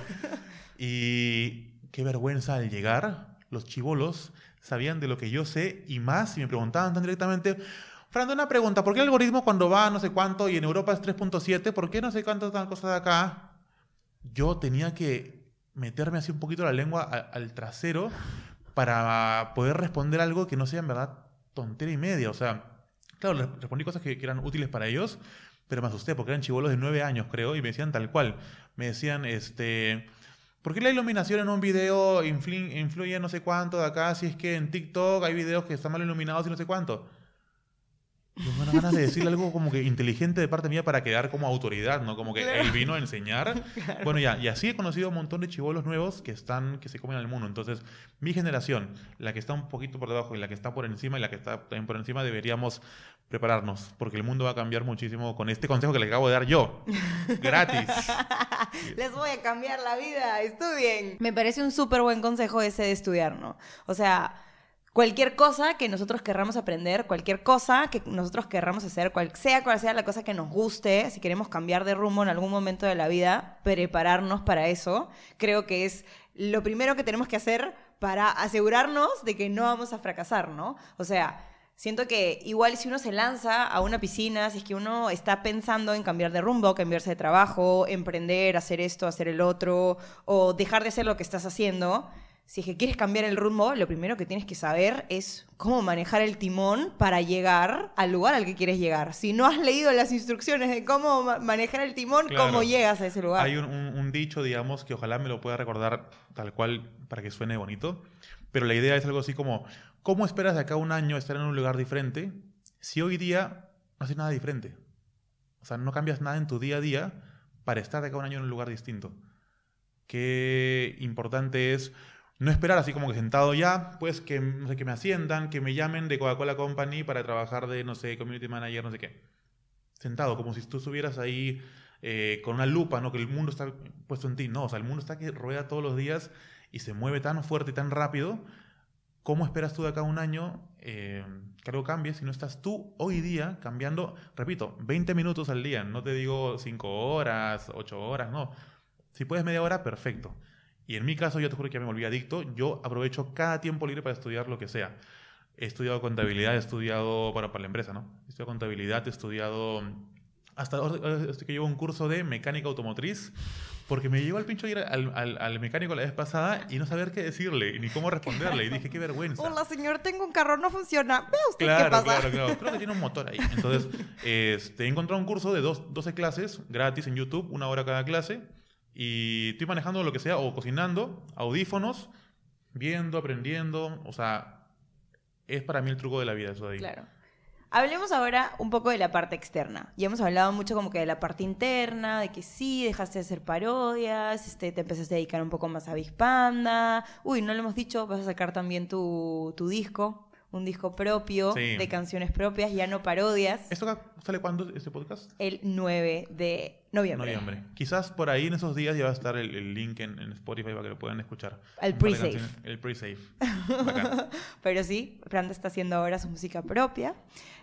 Y qué vergüenza al llegar, los chivolos sabían de lo que yo sé y más y me preguntaban tan directamente. Fernando, una pregunta, ¿por qué el algoritmo cuando va a no sé cuánto y en Europa es 3.7, ¿por qué no sé cuántas cosas de acá? Yo tenía que meterme así un poquito la lengua al trasero para poder responder algo que no sea en verdad tontería y media. O sea, claro, respondí cosas que, eran útiles para ellos, pero me asusté porque eran chivolos de nueve años, creo, y me decían tal cual. Me decían, este, ¿por qué la iluminación en un video influye, influye no sé cuánto de acá? Si es que en TikTok hay videos que están mal iluminados y no sé cuánto. Tengo ganas de decirle algo como que inteligente de parte mía para quedar como autoridad, ¿no? Como que él vino a enseñar. Bueno, ya, y así he conocido un montón de chivolos nuevos que están, que se comen al mundo. Entonces, mi generación, la que está un poquito por debajo y la que está por encima y la que está también por encima, deberíamos prepararnos, porque el mundo va a cambiar muchísimo con este consejo que le acabo de dar yo. Gratis. Les voy a cambiar la vida, estudien. Me parece un súper buen consejo ese de estudiar, ¿no? O sea cualquier cosa que nosotros querramos aprender, cualquier cosa que nosotros querramos hacer, cual sea cual sea la cosa que nos guste, si queremos cambiar de rumbo en algún momento de la vida, prepararnos para eso, creo que es lo primero que tenemos que hacer para asegurarnos de que no vamos a fracasar, ¿no? O sea, siento que igual si uno se lanza a una piscina, si es que uno está pensando en cambiar de rumbo, cambiarse de trabajo, emprender, hacer esto, hacer el otro, o dejar de hacer lo que estás haciendo, si es que quieres cambiar el rumbo, lo primero que tienes que saber es cómo manejar el timón para llegar al lugar al que quieres llegar. Si no has leído las instrucciones de cómo manejar el timón, ¿cómo llegas a ese lugar? Hay un, dicho, digamos, que ojalá me lo pueda recordar tal cual para que suene bonito, pero la idea es algo así como, ¿cómo esperas de acá a un año estar en un lugar diferente si hoy día no haces nada diferente? O sea, no cambias nada en tu día a día para estar de acá a un año en un lugar distinto. Qué importante es no esperar así como que sentado ya, pues que, no sé, que me asciendan, que me llamen de Coca-Cola Company para trabajar de, no sé, community manager, no sé qué. Sentado, como si tú estuvieras ahí eh, con una lupa, ¿no? Que el mundo está puesto en ti. No, o sea, el mundo está que rueda todos los días y se mueve tan fuerte y tan rápido. ¿Cómo esperas tú de acá un año eh, que algo cambie si no estás tú hoy día cambiando, repito, 20 minutos al día? No te digo 5 horas, 8 horas, no. Si puedes media hora, perfecto. Y en mi caso, yo te juro que ya me volví adicto. Yo aprovecho cada tiempo libre para estudiar lo que sea. He estudiado contabilidad, he estudiado para, para la empresa, ¿no? He estudiado contabilidad, he estudiado hasta ahora estoy que llevo un curso de mecánica automotriz, porque me llegó al pincho ir al, al, mecánico la vez pasada y no saber qué decirle, ni cómo responderle. Y dije, qué vergüenza. Hola, señor, tengo un carro, no funciona. ¿Ve usted claro, qué pasa? Claro, claro, Creo que tiene un motor ahí. Entonces, este, he encontrado un curso de dos, 12 clases gratis en YouTube, una hora cada clase y estoy manejando lo que sea, o cocinando, audífonos, viendo, aprendiendo, o sea, es para mí el truco de la vida eso de ahí. Claro. Hablemos ahora un poco de la parte externa. Ya hemos hablado mucho como que de la parte interna, de que sí, dejaste de hacer parodias, este, te empezaste a dedicar un poco más a Bispanda. Uy, no lo hemos dicho, vas a sacar también tu, tu disco un disco propio de canciones propias, ya no parodias. ¿Esto sale cuándo, este podcast? El 9 de noviembre. Noviembre. Quizás por ahí en esos días ya va a estar el, link en, Spotify para que lo puedan escuchar. El pre-save. El pre-save. pero sí, Branda está haciendo ahora su música propia.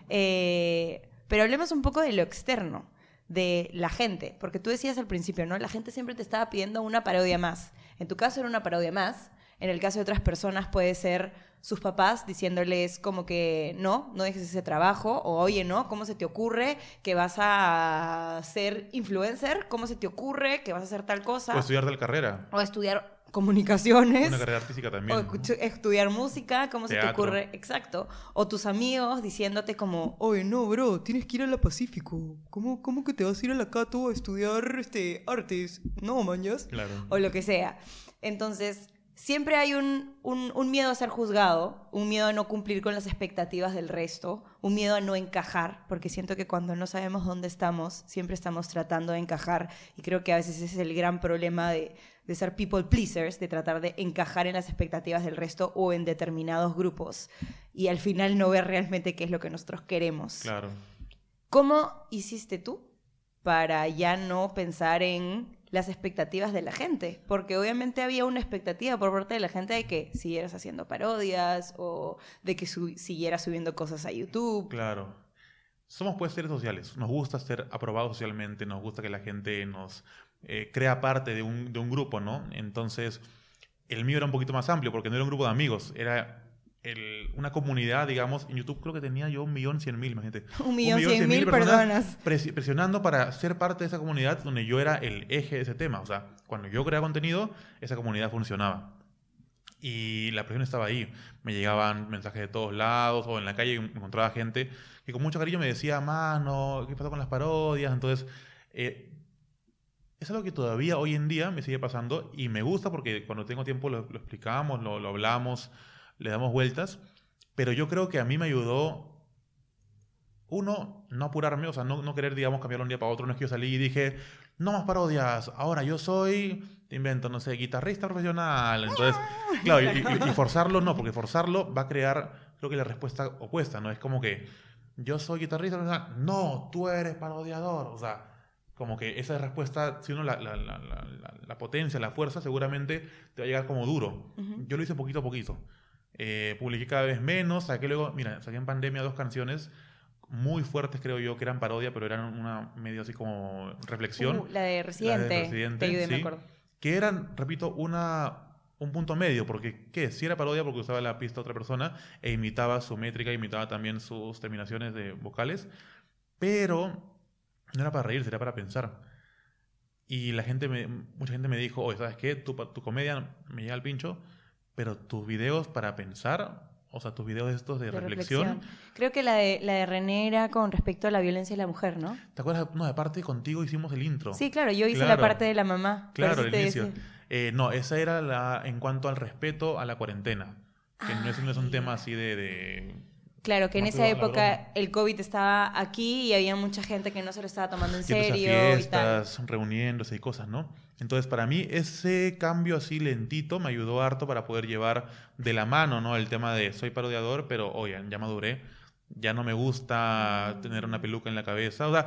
Eh, pero hablemos un poco de lo externo, de la gente. Porque tú decías al principio, ¿no? La gente siempre te estaba pidiendo una parodia más. En tu caso era una parodia más. En el caso de otras personas puede ser sus papás diciéndoles como que no, no dejes ese trabajo, o oye, no, ¿cómo se te ocurre que vas a ser influencer? ¿Cómo se te ocurre que vas a hacer tal cosa? O estudiar tal carrera. O estudiar comunicaciones. Una carrera artística también. O estudiar música, ¿cómo se te ocurre? Exacto. O tus amigos diciéndote como, oye, no, bro, tienes que ir a la Pacífico. ¿Cómo, cómo que te vas a ir a la Cato a estudiar este, artes? No, mañas. Claro. O lo que sea. Entonces, siempre hay un, un, un miedo a ser juzgado, un miedo a no cumplir con las expectativas del resto, un miedo a no encajar, porque siento que cuando no sabemos dónde estamos, siempre estamos tratando de encajar y creo que a veces ese es el gran problema de, de ser people pleasers, de tratar de encajar en las expectativas del resto o en determinados grupos y al final no ver realmente qué es lo que nosotros queremos. Claro. ¿Cómo hiciste tú para ya no pensar en las expectativas de la gente? Porque obviamente había una expectativa por parte de la gente de que siguieras haciendo parodias o de que siguieras subiendo cosas a YouTube. Claro. Somos pues seres sociales. Nos gusta ser aprobados socialmente, nos gusta que la gente nos eh, crea parte de un, de un grupo, ¿no? Entonces, el mío era un poquito más amplio porque no era un grupo de amigos, era el- una comunidad, digamos. En YouTube creo que tenía yo un millón cien mil, imagínate. Un millón cien mil personas. presi- presionando para ser parte de esa comunidad donde yo era el eje de ese tema. O sea, cuando yo creaba contenido, esa comunidad funcionaba. Y la presión estaba ahí. Me llegaban mensajes de todos lados o en la calle encontraba gente que con mucho cariño me decía, mano, ¿qué pasó con las parodias? Entonces, eh, es algo que todavía hoy en día me sigue pasando y me gusta porque cuando tengo tiempo lo, lo explicamos, lo, lo hablamos, le damos vueltas. Pero yo creo que a mí me ayudó, uno, no apurarme, o sea, no, no querer, digamos, cambiar un día para otro. No es que yo salí y dije, no más parodias, ahora yo soy, te invento, no sé, guitarrista profesional. Entonces, claro, y, y- y forzarlo no, porque forzarlo va a crear, creo que la respuesta opuesta, ¿no? Es como que yo soy guitarrista profesional, no, tú eres parodiador. O sea, como que esa respuesta, si uno la, la, la, la, potencia, la fuerza, seguramente te va a llegar como duro. Ujú. Yo lo hice poquito a poquito. Eh, publiqué cada vez menos, saqué luego, mira, saqué en pandemia dos canciones muy fuertes, creo yo, que eran parodia, pero eran una medio así como reflexión. Uh, la de Residente. Residente, Te ayudé, me sí. acuerdo. que eran, repito, una, un punto medio, porque ¿qué? Si era parodia porque usaba la pista de otra persona e imitaba su métrica, imitaba también sus terminaciones de vocales, pero no era para reírse, era para pensar. Y la gente, me, mucha gente me dijo, oye, ¿sabes qué? Tu, tu comedia me llega al pincho, pero tus videos para pensar, o sea, tus videos estos de, De reflexión, Creo que la de, la de René era con respecto a la violencia de la mujer, ¿no? ¿te acuerdas? No, aparte contigo hicimos el intro. Sí, claro, yo hice Claro. la parte de la mamá. Claro, el inicio. Eh, no, esa era la en cuanto al respeto a la cuarentena. Que no, es, no es un tema así de... de- Claro, que en esa época el COVID estaba aquí y había mucha gente que no se lo estaba tomando en a serio y tal. fiestas, reuniéndose y cosas, ¿no? Entonces, para mí, ese cambio así lentito me ayudó harto para poder llevar de la mano, ¿no? El tema de soy parodiador, pero, oye, ya maduré, ya no me gusta tener una peluca en la cabeza. O sea,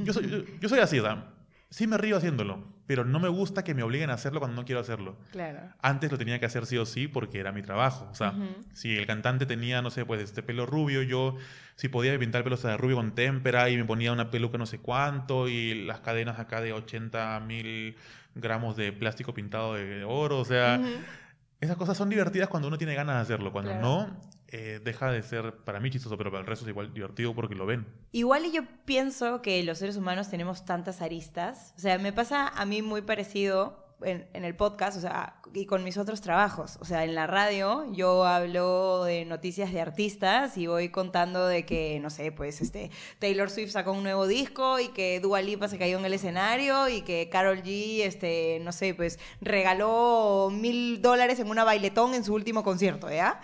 yo soy, yo, yo soy así, o sea, sí me río haciéndolo, pero no me gusta que me obliguen a hacerlo cuando no quiero hacerlo. Claro. Antes lo tenía que hacer sí o sí porque era mi trabajo. O sea, si el cantante tenía, no sé, pues este pelo rubio, yo si podía pintar el pelo de rubio con témpera y me ponía una peluca no sé cuánto y las cadenas acá de 80 mil gramos de plástico pintado de oro. O sea, esas cosas son divertidas cuando uno tiene ganas de hacerlo. Cuando Claro. no, eh, deja de ser para mí chistoso, pero para el resto es igual divertido porque lo ven. Igual y yo pienso que los seres humanos tenemos tantas aristas. O sea, me pasa a mí muy parecido en, el podcast, o sea, y con mis otros trabajos. O sea, en la radio yo hablo de noticias de artistas y voy contando de que, no sé, pues este Taylor Swift sacó un nuevo disco y que Dua Lipa se cayó en el escenario y que Carol G, este, no sé, pues regaló mil dólares en una bailetón en su último concierto, ¿ya?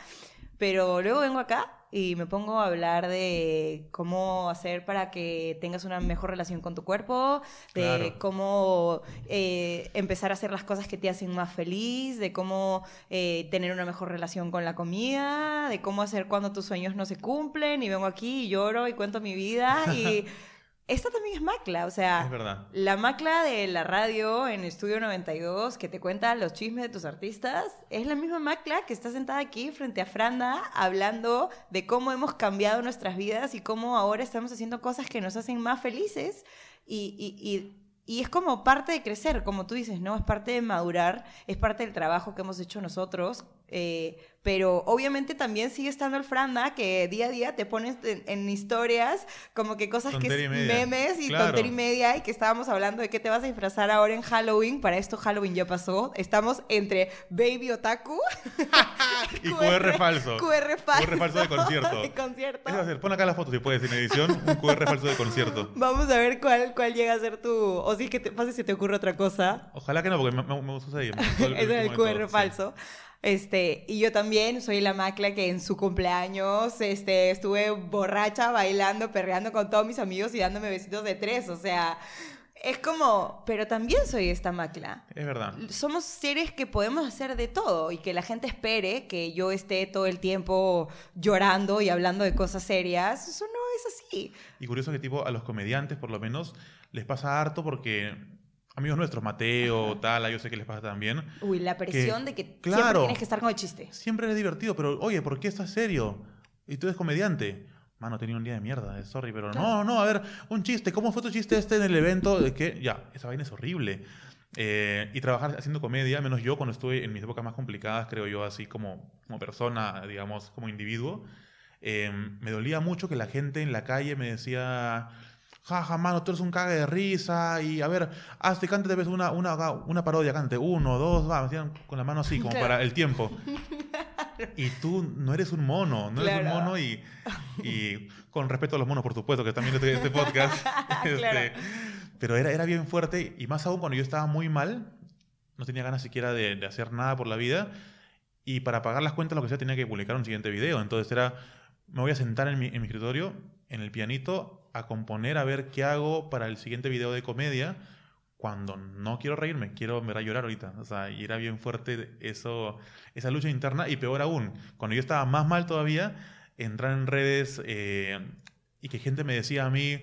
Pero luego vengo acá y me pongo a hablar de cómo hacer para que tengas una mejor relación con tu cuerpo, de Claro. cómo eh, empezar a hacer las cosas que te hacen más feliz, de cómo eh, tener una mejor relación con la comida, de cómo hacer cuando tus sueños no se cumplen. Y vengo aquí y lloro y cuento mi vida. Y esta también es macla, o sea... Es verdad. La macla de la radio en Estudio 92 que te cuenta los chismes de tus artistas es la misma macla que está sentada aquí frente a Franda hablando de cómo hemos cambiado nuestras vidas y cómo ahora estamos haciendo cosas que nos hacen más felices y, y- y- y es como parte de crecer, como tú dices, ¿no? Es parte de madurar, es parte del trabajo que hemos hecho nosotros Eh, pero obviamente también sigue estando el Franda que día a día te pones en, historias como que cosas que y memes y tontería y media y que estábamos hablando de qué te vas a disfrazar ahora en Halloween. Para esto Halloween ya pasó. Estamos entre Baby Otaku y QR, falso. QR falso. QR falso de concierto. de concierto. Es decir, pon acá la foto si puedes en edición, un QR falso de concierto. Vamos a ver cuál, cuál llega a ser tu... O que te pase si te ocurre otra cosa. Ojalá que no, porque me, me, ahí. es el QR falso. Este, y yo también soy la macla que en su cumpleaños este, estuve borracha, bailando, perreando con todos mis amigos y dándome besitos de tres. O sea, es como, pero también soy esta macla. Es verdad. Somos seres que podemos hacer de todo y que la gente espere que yo esté todo el tiempo llorando y hablando de cosas serias. Eso no es así. Y curioso que tipo a los comediantes por lo menos les pasa harto porque amigos nuestros, Mateo, tal, yo sé que les pasa también. Uy, la presión de que siempre tienes que estar con el chiste. Siempre es divertido, pero oye, ¿por qué estás serio? Y tú eres comediante. Mano, tenía un día de mierda, eh, sorry, pero no, no, a ver, un chiste, ¿cómo fue tu chiste este en el evento? De que, ya, esa vaina es horrible. Eh, y trabajar haciendo comedia, menos yo cuando estuve en mis épocas más complicadas, creo yo, así como, como persona, digamos, como individuo, eh, me dolía mucho que la gente en la calle me decía, jaja, mano, tú eres un cague de risa, y a ver, hazte, cántate vez una, una, una parodia, cante, uno, dos, va, me hacían con la mano así, como para el tiempo. Y tú no eres un mono, no eres un mono y, y, con respeto a los monos, por supuesto, que también este, este podcast. este, pero era, era bien fuerte y más aún cuando yo estaba muy mal, no tenía ganas siquiera de, de hacer nada por la vida y para pagar las cuentas lo que sea tenía que publicar un siguiente video. Entonces era, me voy a sentar en mi, en mi escritorio, en el pianito, a componer, a ver qué hago para el siguiente video de comedia cuando no quiero reírme, quiero ver a llorar ahorita. O sea, y era bien fuerte eso, esa lucha interna. Y peor aún, cuando yo estaba más mal todavía, entrar en redes eh, y que gente me decía a mí,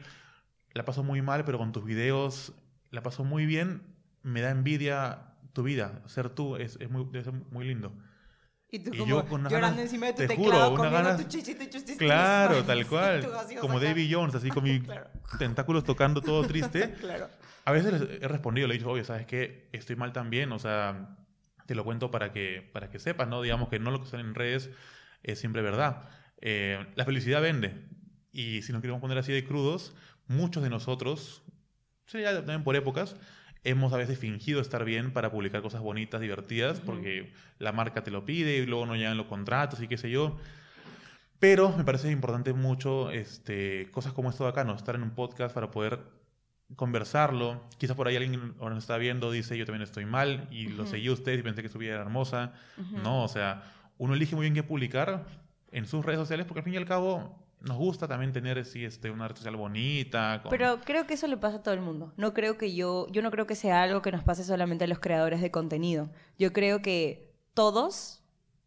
la paso muy mal, pero con tus videos la paso muy bien, me da envidia tu vida. Ser tú es, es muy, muy lindo. Y tú como yo con llorando encima de tu teclado, juro, comiendo tu y Claro, tal cual. como David Jones, así con mis tentáculos tocando todo triste. claro. A veces he respondido, le he dicho, oye, ¿sabes qué? Estoy mal también, o sea, te lo cuento para que, para que sepas, ¿no? Digamos que no lo que sale en redes es siempre verdad. Eh, la felicidad vende. Y si nos queremos poner así de crudos, muchos de nosotros, sí, ya también por épocas, hemos a veces fingido estar bien para publicar cosas bonitas, divertidas, porque la marca te lo pide y luego no llegan los contratos y qué sé yo. Pero me parece importante mucho este, cosas como esto de acá, ¿no? Estar en un podcast para poder conversarlo. Quizás por ahí alguien ahora nos está viendo, dice, yo también estoy mal y lo seguí a ustedes y pensé que su vida era hermosa. No, o sea, uno elige muy bien qué publicar en sus redes sociales porque al fin y al cabo nos gusta también tener sí, este, una red social bonita. Pero creo que eso le pasa a todo el mundo. No creo que yo, yo no creo que sea algo que nos pase solamente a los creadores de contenido. Yo creo que todos,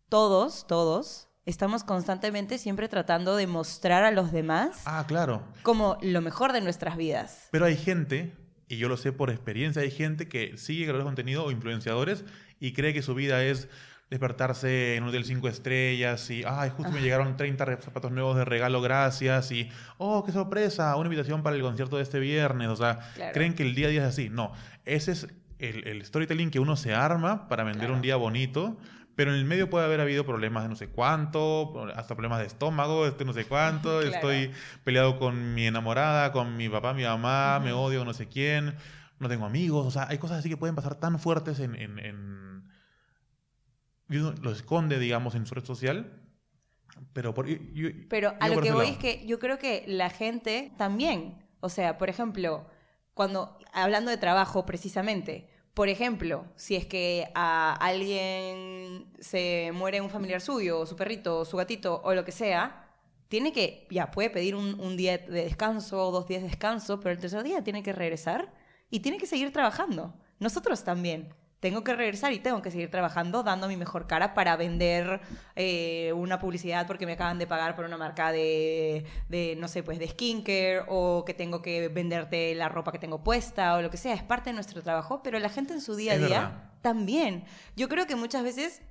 todos, todos, estamos constantemente siempre tratando de mostrar a los demás. Ah, claro. Como lo mejor de nuestras vidas. Pero hay gente, y yo lo sé por experiencia, hay gente que sigue creadores de contenido o influenciadores y cree que su vida es despertarse en un hotel cinco estrellas y, ay, justo me llegaron 30 zapatos nuevos de regalo, gracias, y, oh, qué sorpresa, una invitación para el concierto de este viernes. O sea, creen que el día a día es así. No, ese es el, storytelling que uno se arma para vender un día bonito, pero en el medio puede haber habido problemas de no sé cuánto, hasta problemas de estómago, este no sé cuánto, estoy peleado con mi enamorada, con mi papá, mi mamá, me odio no sé quién, no tengo amigos, o sea, hay cosas así que pueden pasar tan fuertes en lo esconde, digamos, en su red social. Pero, por, pero a lo que voy es que yo creo que la gente también, o sea, por ejemplo, cuando, hablando de trabajo precisamente, por ejemplo, si es que a alguien se muere un familiar suyo, su perrito, su gatito, o lo que sea, tiene que, ya, puede pedir un, un día de descanso o dos días de descanso, pero el tercer día tiene que regresar y tiene que seguir trabajando. Nosotros también tengo que regresar y tengo que seguir trabajando dando mi mejor cara para vender eh, una publicidad porque me acaban de pagar por una marca de, no sé, pues de skincare o que tengo que venderte la ropa que tengo puesta o lo que sea. Es parte de nuestro trabajo, pero la gente en su día a día también. Yo creo que muchas veces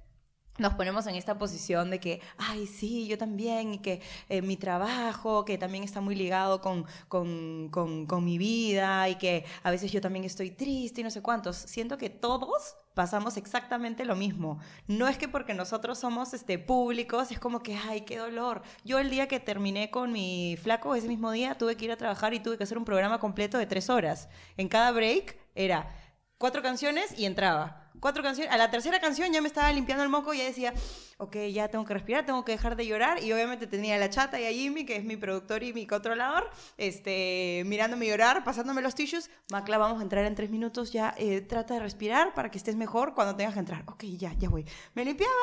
nos ponemos en esta posición de que, ay, sí, yo también, y que eh, mi trabajo, que también está muy ligado con, con, con, mi vida, y que a veces yo también estoy triste y no sé cuántos. Siento que todos pasamos exactamente lo mismo. No es que porque nosotros somos este, públicos, es como que, ay, qué dolor. Yo el día que terminé con mi flaco, ese mismo día, tuve que ir a trabajar y tuve que hacer un programa completo de tres horas. En cada break era cuatro canciones y entraba cuatro canciones. A la tercera canción ya me estaba limpiando el moco y ya decía, ok, ya tengo que respirar, tengo que dejar de llorar. Y obviamente tenía a la chata y a Jimmy, que es mi productor y mi controlador, este, mirándome llorar, pasándome los tissues. Macla, vamos a entrar en tres minutos, ya eh, trata de respirar para que estés mejor cuando tengas que entrar. Ok, ya, ya voy. Me limpiaba,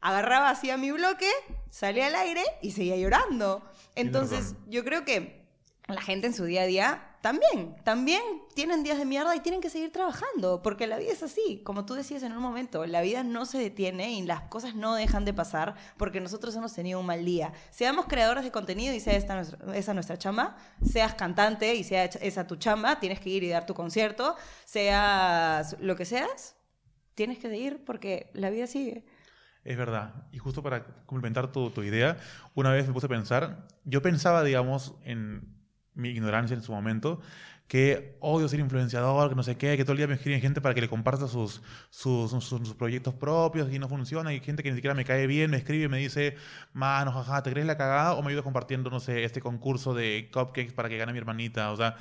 agarraba así a mi bloque, salía al aire y seguía llorando. Entonces, yo creo que la gente en su día a día también, también tienen días de mierda y tienen que seguir trabajando, porque la vida es así, como tú decías en un momento, la vida no se detiene y las cosas no dejan de pasar porque nosotros hemos tenido un mal día. Seamos creadores de contenido y sea esta nuestra, esa nuestra chamba, seas cantante y sea esa tu chamba, tienes que ir y dar tu concierto, seas lo que seas, tienes que ir porque la vida sigue. Es verdad. Y justo para complementar tu, tu idea, una vez me puse a pensar, yo pensaba, digamos, en mi ignorancia en su momento, que odio ser influenciador, que no sé qué, que todo el día me escriben gente para que le comparta sus, sus, sus, proyectos propios y no funciona, y gente que ni siquiera me cae bien me escribe y me dice, mano, jaja, ¿te crees la cagada? O me ayuda compartiendo, no sé, este concurso de cupcakes para que gane mi hermanita, o sea,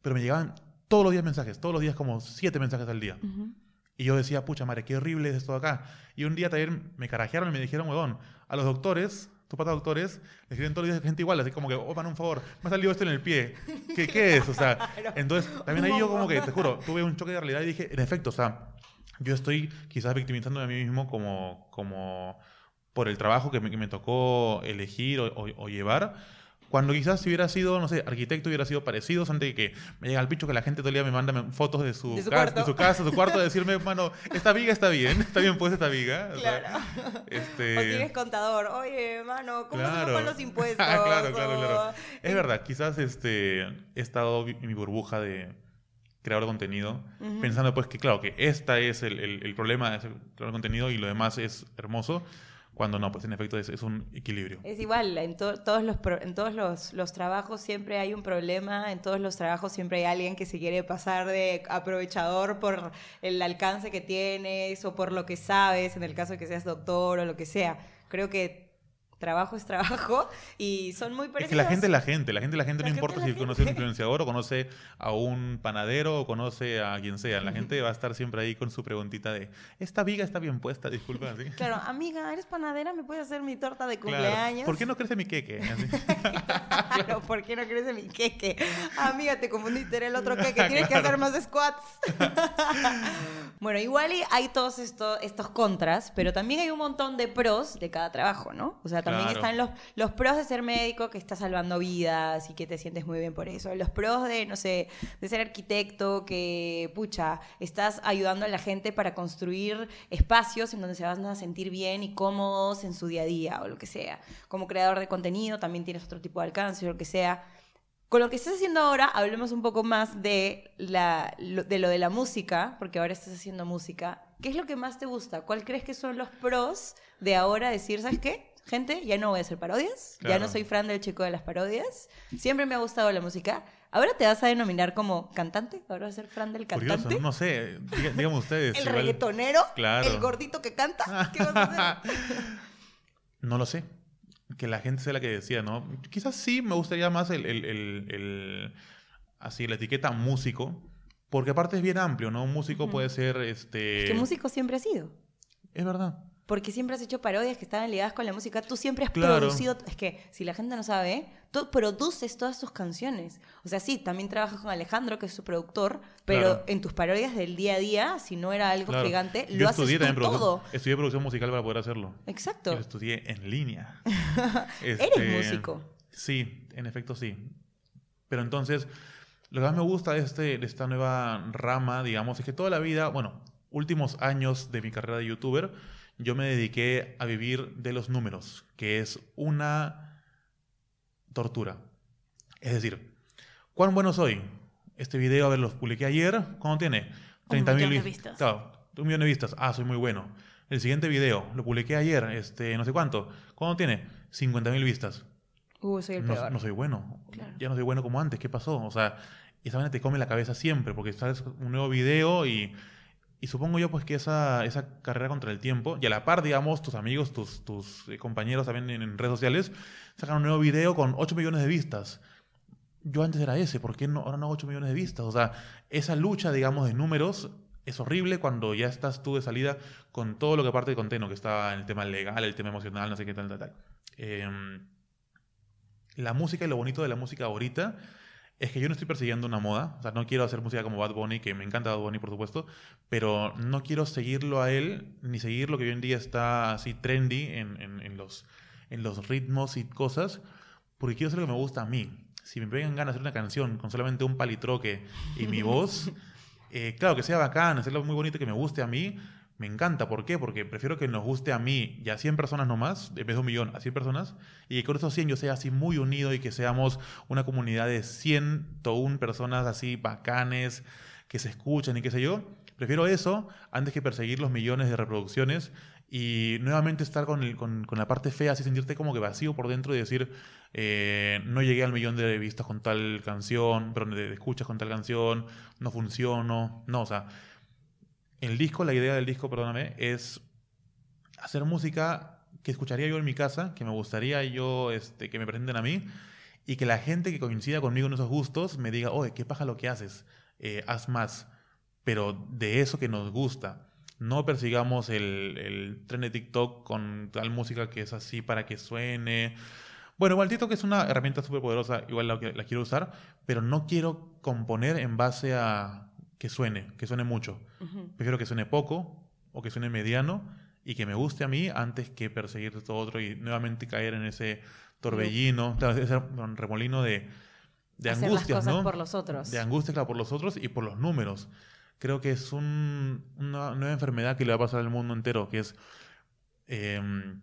pero me llegaban todos los días mensajes, todos los días como siete mensajes al día. Y yo decía, pucha madre, qué horrible es esto acá. Y un día también me carajearon y me dijeron, huevón, a los doctores tu pata doctores, le escriben todos los días gente igual, así como que, oh, man, un favor, me ha salido esto en el pie. ¿Qué, qué es? O sea, entonces, también ahí yo como que, te juro, tuve un choque de realidad y dije, en efecto, o sea, yo estoy quizás victimizándome a mí mismo como, como por el trabajo que me, que me tocó elegir o, o llevar cuando quizás si hubiera sido, no sé, arquitecto hubiera sido parecido, antes de que me llega el picho que la gente todo el día me manda fotos de su, casa, de su casa, su cuarto, decirme, mano, esta viga está bien, está bien puesta esta viga. Claro. este... O si eres contador, oye, mano, ¿cómo se con los impuestos? claro, claro, claro. Es verdad, quizás este, he estado en mi burbuja de creador de contenido, pensando pues que claro, que esta es el, el, el problema de crear contenido y lo demás es hermoso. Cuando no, pues en efecto es, un equilibrio. Es igual, en, todos, los, en todos los, los, trabajos siempre hay un problema, en todos los trabajos siempre hay alguien que se quiere pasar de aprovechador por el alcance que tienes o por lo que sabes, en el caso de que seas doctor o lo que sea. Creo que trabajo es trabajo y son muy parecidos. Es que la gente es la gente, la gente la gente no importa si conoce a un influenciador o conoce a un panadero o conoce a quien sea, la gente va a estar siempre ahí con su preguntita de, esta viga está bien puesta, disculpa. Claro, amiga, eres panadera, ¿me puedes hacer mi torta de cumpleaños? ¿Por qué no crece mi queque? claro, ¿por qué no crece mi queque? Amiga, te confundiste, era el otro queque, tienes que hacer más squats. bueno, igual hay todos estos, estos contras, pero también hay un montón de pros de cada trabajo, ¿no? O sea, también están los, los pros de ser médico, que está salvando vidas y que te sientes muy bien por eso. Los pros de, no sé, de ser arquitecto, que, pucha, estás ayudando a la gente para construir espacios en donde se van a sentir bien y cómodos en su día a día o lo que sea. Como creador de contenido también tienes otro tipo de alcance o lo que sea. Con lo que estás haciendo ahora, hablemos un poco más de, la, de lo de la música, porque ahora estás haciendo música. ¿Qué es lo que más te gusta? ¿Cuál crees que son los pros de ahora decir, ¿sabes qué? Gente, ya no voy a hacer parodias, ya no soy fan del chico de las parodias, siempre me ha gustado la música. ¿Ahora te vas a denominar como cantante? ¿Ahora vas a ser fan del cantante? no sé, díganme ustedes. ¿El reggaetonero? ¿El gordito que canta? ¿Qué vas a hacer? no lo sé. Que la gente sea la que decía, ¿no? Quizás sí me gustaría más el, el, el, así, la etiqueta músico, porque aparte es bien amplio, ¿no? Un músico puede ser, este... Es que músico siempre ha sido. Es verdad porque siempre has hecho parodias que estaban ligadas con la música. Tú siempre has producido, es que si la gente no sabe, tú produces todas tus canciones. O sea, sí, también trabajas con Alejandro, que es su productor, pero en tus parodias del día a día, si no era algo gigante, lo haces tú todo. Estudié producción musical para poder hacerlo. Exacto. Lo estudié en línea. Eres este, músico. Sí, en efecto sí. Pero entonces, lo que más me gusta de, este, de esta nueva rama, digamos, es que toda la vida, bueno, últimos años de mi carrera de youtuber, yo me dediqué a vivir de los números, que es una tortura. Es decir, ¿cuán bueno soy? Este video, a ver, los publiqué ayer, ¿cuánto tiene? 30 mil vistas. Claro, un millón de vistas. Ah, soy muy bueno. El siguiente video, lo publiqué ayer, este, no sé cuánto. ¿Cuánto tiene? 50.000 vistas. Uh, soy el no, peor. no soy bueno. Claro. Ya no soy bueno como antes. ¿Qué pasó? O sea, esa vaina te come la cabeza siempre porque sales un nuevo video y, y supongo yo pues que esa, esa carrera contra el tiempo y a la par, digamos, tus amigos, tus, tus eh, compañeros también en, en redes sociales sacan un nuevo video con 8 millones de vistas. Yo antes era ese, ¿por qué no, ahora no 8 millones de vistas? O sea, esa lucha, digamos, de números es horrible cuando ya estás tú de salida con todo lo que aparte de conteno, que está en el tema legal, el tema emocional, no sé qué tal, tal, tal. Em, la música y lo bonito de la música ahorita es que yo no estoy persiguiendo una moda. O sea, no quiero hacer música como Bad Bunny, que me encanta Bad Bunny, por supuesto, pero no quiero seguirlo a él, ni seguir lo que hoy en día está así trendy en, en- en los, en los ritmos y cosas, porque quiero hacer lo que me gusta a mí. Si me pegan ganas de hacer una canción con solamente un palitroque y mi voz, eh, claro, que sea bacán, hacerlo muy bonito, que me guste a mí, me encanta. ¿Por qué? Porque prefiero que nos guste a mí y a 100 personas nomás, en vez de un millón, a 100 personas, y que con esos 100 yo sea así muy unido y que seamos una comunidad de 101 personas así bacanes, que se escuchan y qué sé yo. Prefiero eso antes que perseguir los millones de reproducciones y nuevamente estar con, con la parte fea, así sentirte como que vacío por dentro y decir, eh, no llegué al millón de vistas con tal canción, perdón, de escuchas con tal canción, no funciono. No, o sea, el disco, la idea del disco, perdóname, es hacer música que escucharía yo en mi casa, que me gustaría yo este, que me presenten a mí, y que la gente que coincida conmigo en esos gustos me diga, oye, qué paja lo que haces, eh, haz más, pero de eso que nos gusta. No persigamos el, el tren de TikTok con tal música que es así para que suene. Bueno, igual TikTok es una herramienta súper poderosa, igual la, la quiero usar, pero no quiero componer en base a que suene, que suene mucho. Prefiero que suene poco o que suene mediano y que me guste a mí antes que perseguir todo otro y nuevamente caer en ese torbellino, claro, ese remolino de, de Hacer angustias, las cosas ¿no? por los otros. De angustia, claro, por los otros y por los números. Creo que es un- una nueva enfermedad que le va a pasar al mundo entero, que es em,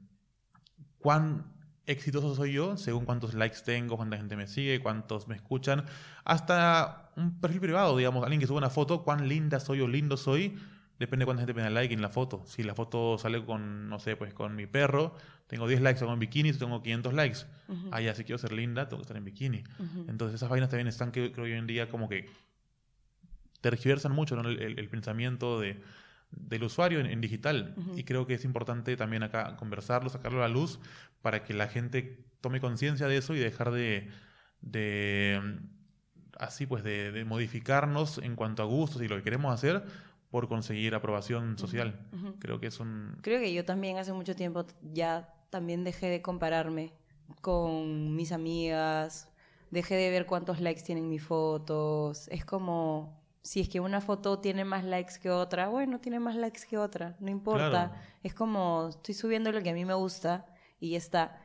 cuán exitoso soy yo según cuántos likes tengo, cuánta gente me sigue, cuántos me escuchan, hasta un perfil privado, digamos, alguien que sube una foto, cuán linda soy o lindo soy, depende de cuánta gente me da like en la foto. Si la foto sale con, no sé, pues con mi perro, tengo 10 likes, hago en bikini, tengo 500 likes. Ujú. Ah, ya, si quiero ser linda, tengo que estar en bikini. Entonces esas vainas también están, que creo yo hoy en día, como que tergiversan mucho ¿no? el, el- el pensamiento de, del usuario en, en digital. Y creo que es importante también acá conversarlo, sacarlo a la luz, para que la gente tome conciencia de eso y dejar de, de así pues, de, de modificarnos en cuanto a gustos y lo que queremos hacer por conseguir aprobación social. Creo que es un... Creo que yo también hace mucho tiempo ya también dejé de compararme con mis amigas, dejé de ver cuántos likes tienen mis fotos. Es como, si es que una foto tiene más likes que otra, bueno, tiene más likes que otra, no importa. Claro. Es como, estoy subiendo lo que a mí me gusta y ya está.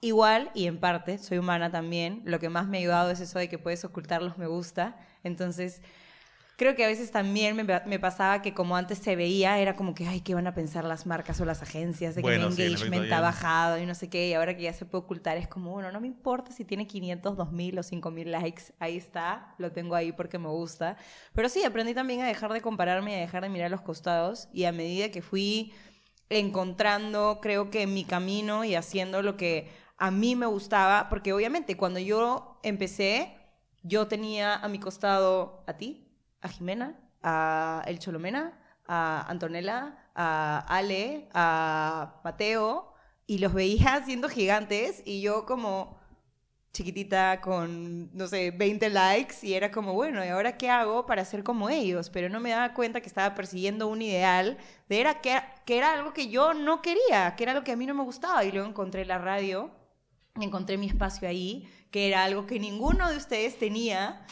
Igual, y en parte, soy humana también, lo que más me ha ayudado es eso de que puedes ocultar los me gusta. Entonces, Creo que a veces también me, me pasaba que como antes se veía, era como que, ay, ¿qué van a pensar las marcas o las agencias de que Bueno, mi sí, engagement ya- ha bajado y no sé qué? Y ahora que ya se puede ocultar, es como, bueno, no me importa si tiene 500, 2000 o 5000 likes, ahí está, lo tengo ahí porque me gusta. Pero sí, aprendí también a dejar de compararme y a dejar de mirar los costados y a medida que fui encontrando, creo que mi camino y haciendo lo que a mí me gustaba, porque obviamente cuando yo empecé, yo tenía a mi costado a ti, a Jimena, a El Cholomena, a Antonella, a Ale, a Mateo, y los veía siendo gigantes y yo como chiquitita con, no sé, 20 likes y era como, bueno, ¿y ahora qué hago para ser como ellos? Pero no me daba cuenta que estaba persiguiendo un ideal de era que, que era algo que yo no quería, que era algo que a mí no me gustaba y luego encontré la radio, encontré mi espacio ahí, que era algo que ninguno de ustedes tenía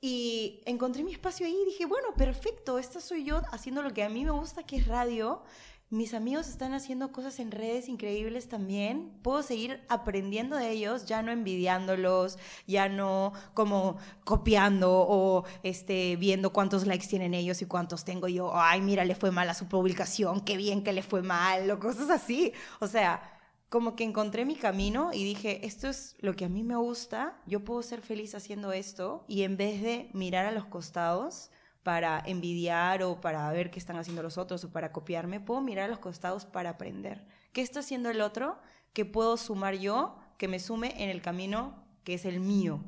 y encontré mi espacio ahí y dije, bueno, perfecto, esta soy yo haciendo lo que a mí me gusta, que es radio. Mis amigos están haciendo cosas en redes increíbles también. Puedo seguir aprendiendo de ellos, ya no envidiándolos, ya no como copiando o este, viendo cuántos likes tienen ellos y cuántos tengo yo. Ay, mira, le fue mal a su publicación, qué bien que le fue mal, o cosas así. O sea, como que encontré mi camino y dije, esto es lo que a mí me gusta, yo puedo ser feliz haciendo esto y en vez de mirar a los costados, para envidiar o para ver qué están haciendo los otros o para copiarme, puedo mirar a los costados para aprender. ¿Qué está haciendo el otro? ¿Qué puedo sumar yo? Que me sume en el camino que es el mío.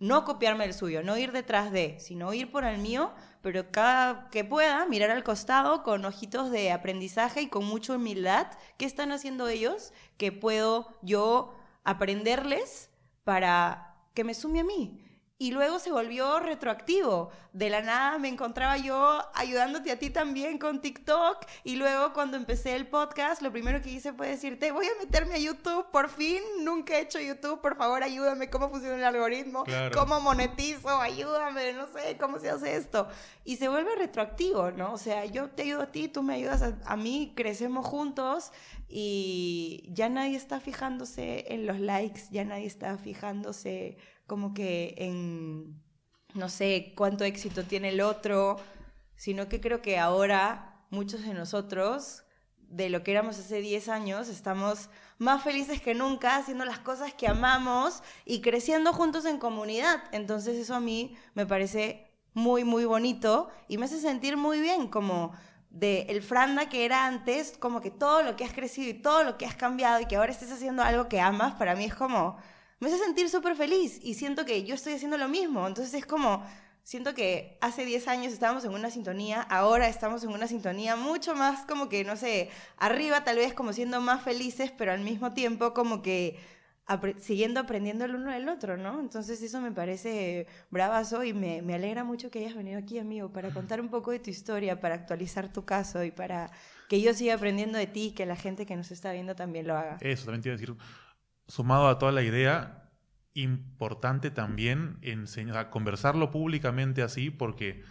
No copiarme el suyo, no ir detrás de, sino ir por el mío, pero cada que pueda mirar al costado con ojitos de aprendizaje y con mucha humildad. ¿Qué están haciendo ellos? Que puedo yo aprenderles para que me sume a mí y luego se volvió retroactivo. De la nada me encontraba yo ayudándote a ti también con TikTok y luego cuando empecé el podcast lo primero que hice fue decirte voy a meterme a YouTube, por fin, nunca he hecho YouTube, por favor ayúdame, cómo funciona el algoritmo, cómo monetizo, ayúdame, no sé cómo se hace esto. Y se vuelve retroactivo, ¿no? O sea, yo te ayudo a ti, tú me ayudas a, a mí, crecemos juntos y ya nadie está fijándose en los likes, ya nadie está fijándose como que en, no sé, cuánto éxito tiene el otro, sino que creo que ahora muchos de nosotros, de lo que éramos hace 10 años, estamos más felices que nunca haciendo las cosas que amamos y creciendo juntos en comunidad. Entonces eso a mí me parece muy, muy bonito y me hace sentir muy bien como de el Franda que era antes, como que todo lo que has crecido y todo lo que has cambiado y que ahora estés haciendo algo que amas, para mí es como me hace sentir súper feliz y siento que yo estoy haciendo lo mismo. Entonces es como, siento que hace 10 años estábamos en una sintonía, ahora estamos en una sintonía mucho más como que, no sé, arriba tal vez como siendo más felices, pero al mismo tiempo como que siguiendo aprendiendo el uno del otro, ¿no? Entonces eso me parece bravazo y me, me, alegra mucho que hayas venido aquí, amigo, para contar un poco de tu historia, para actualizar tu caso y para que yo siga aprendiendo de ti y que la gente que nos está viendo también lo haga. Eso, también te iba a decir sumado a toda la idea, importante también enseñar, conversarlo públicamente así, porque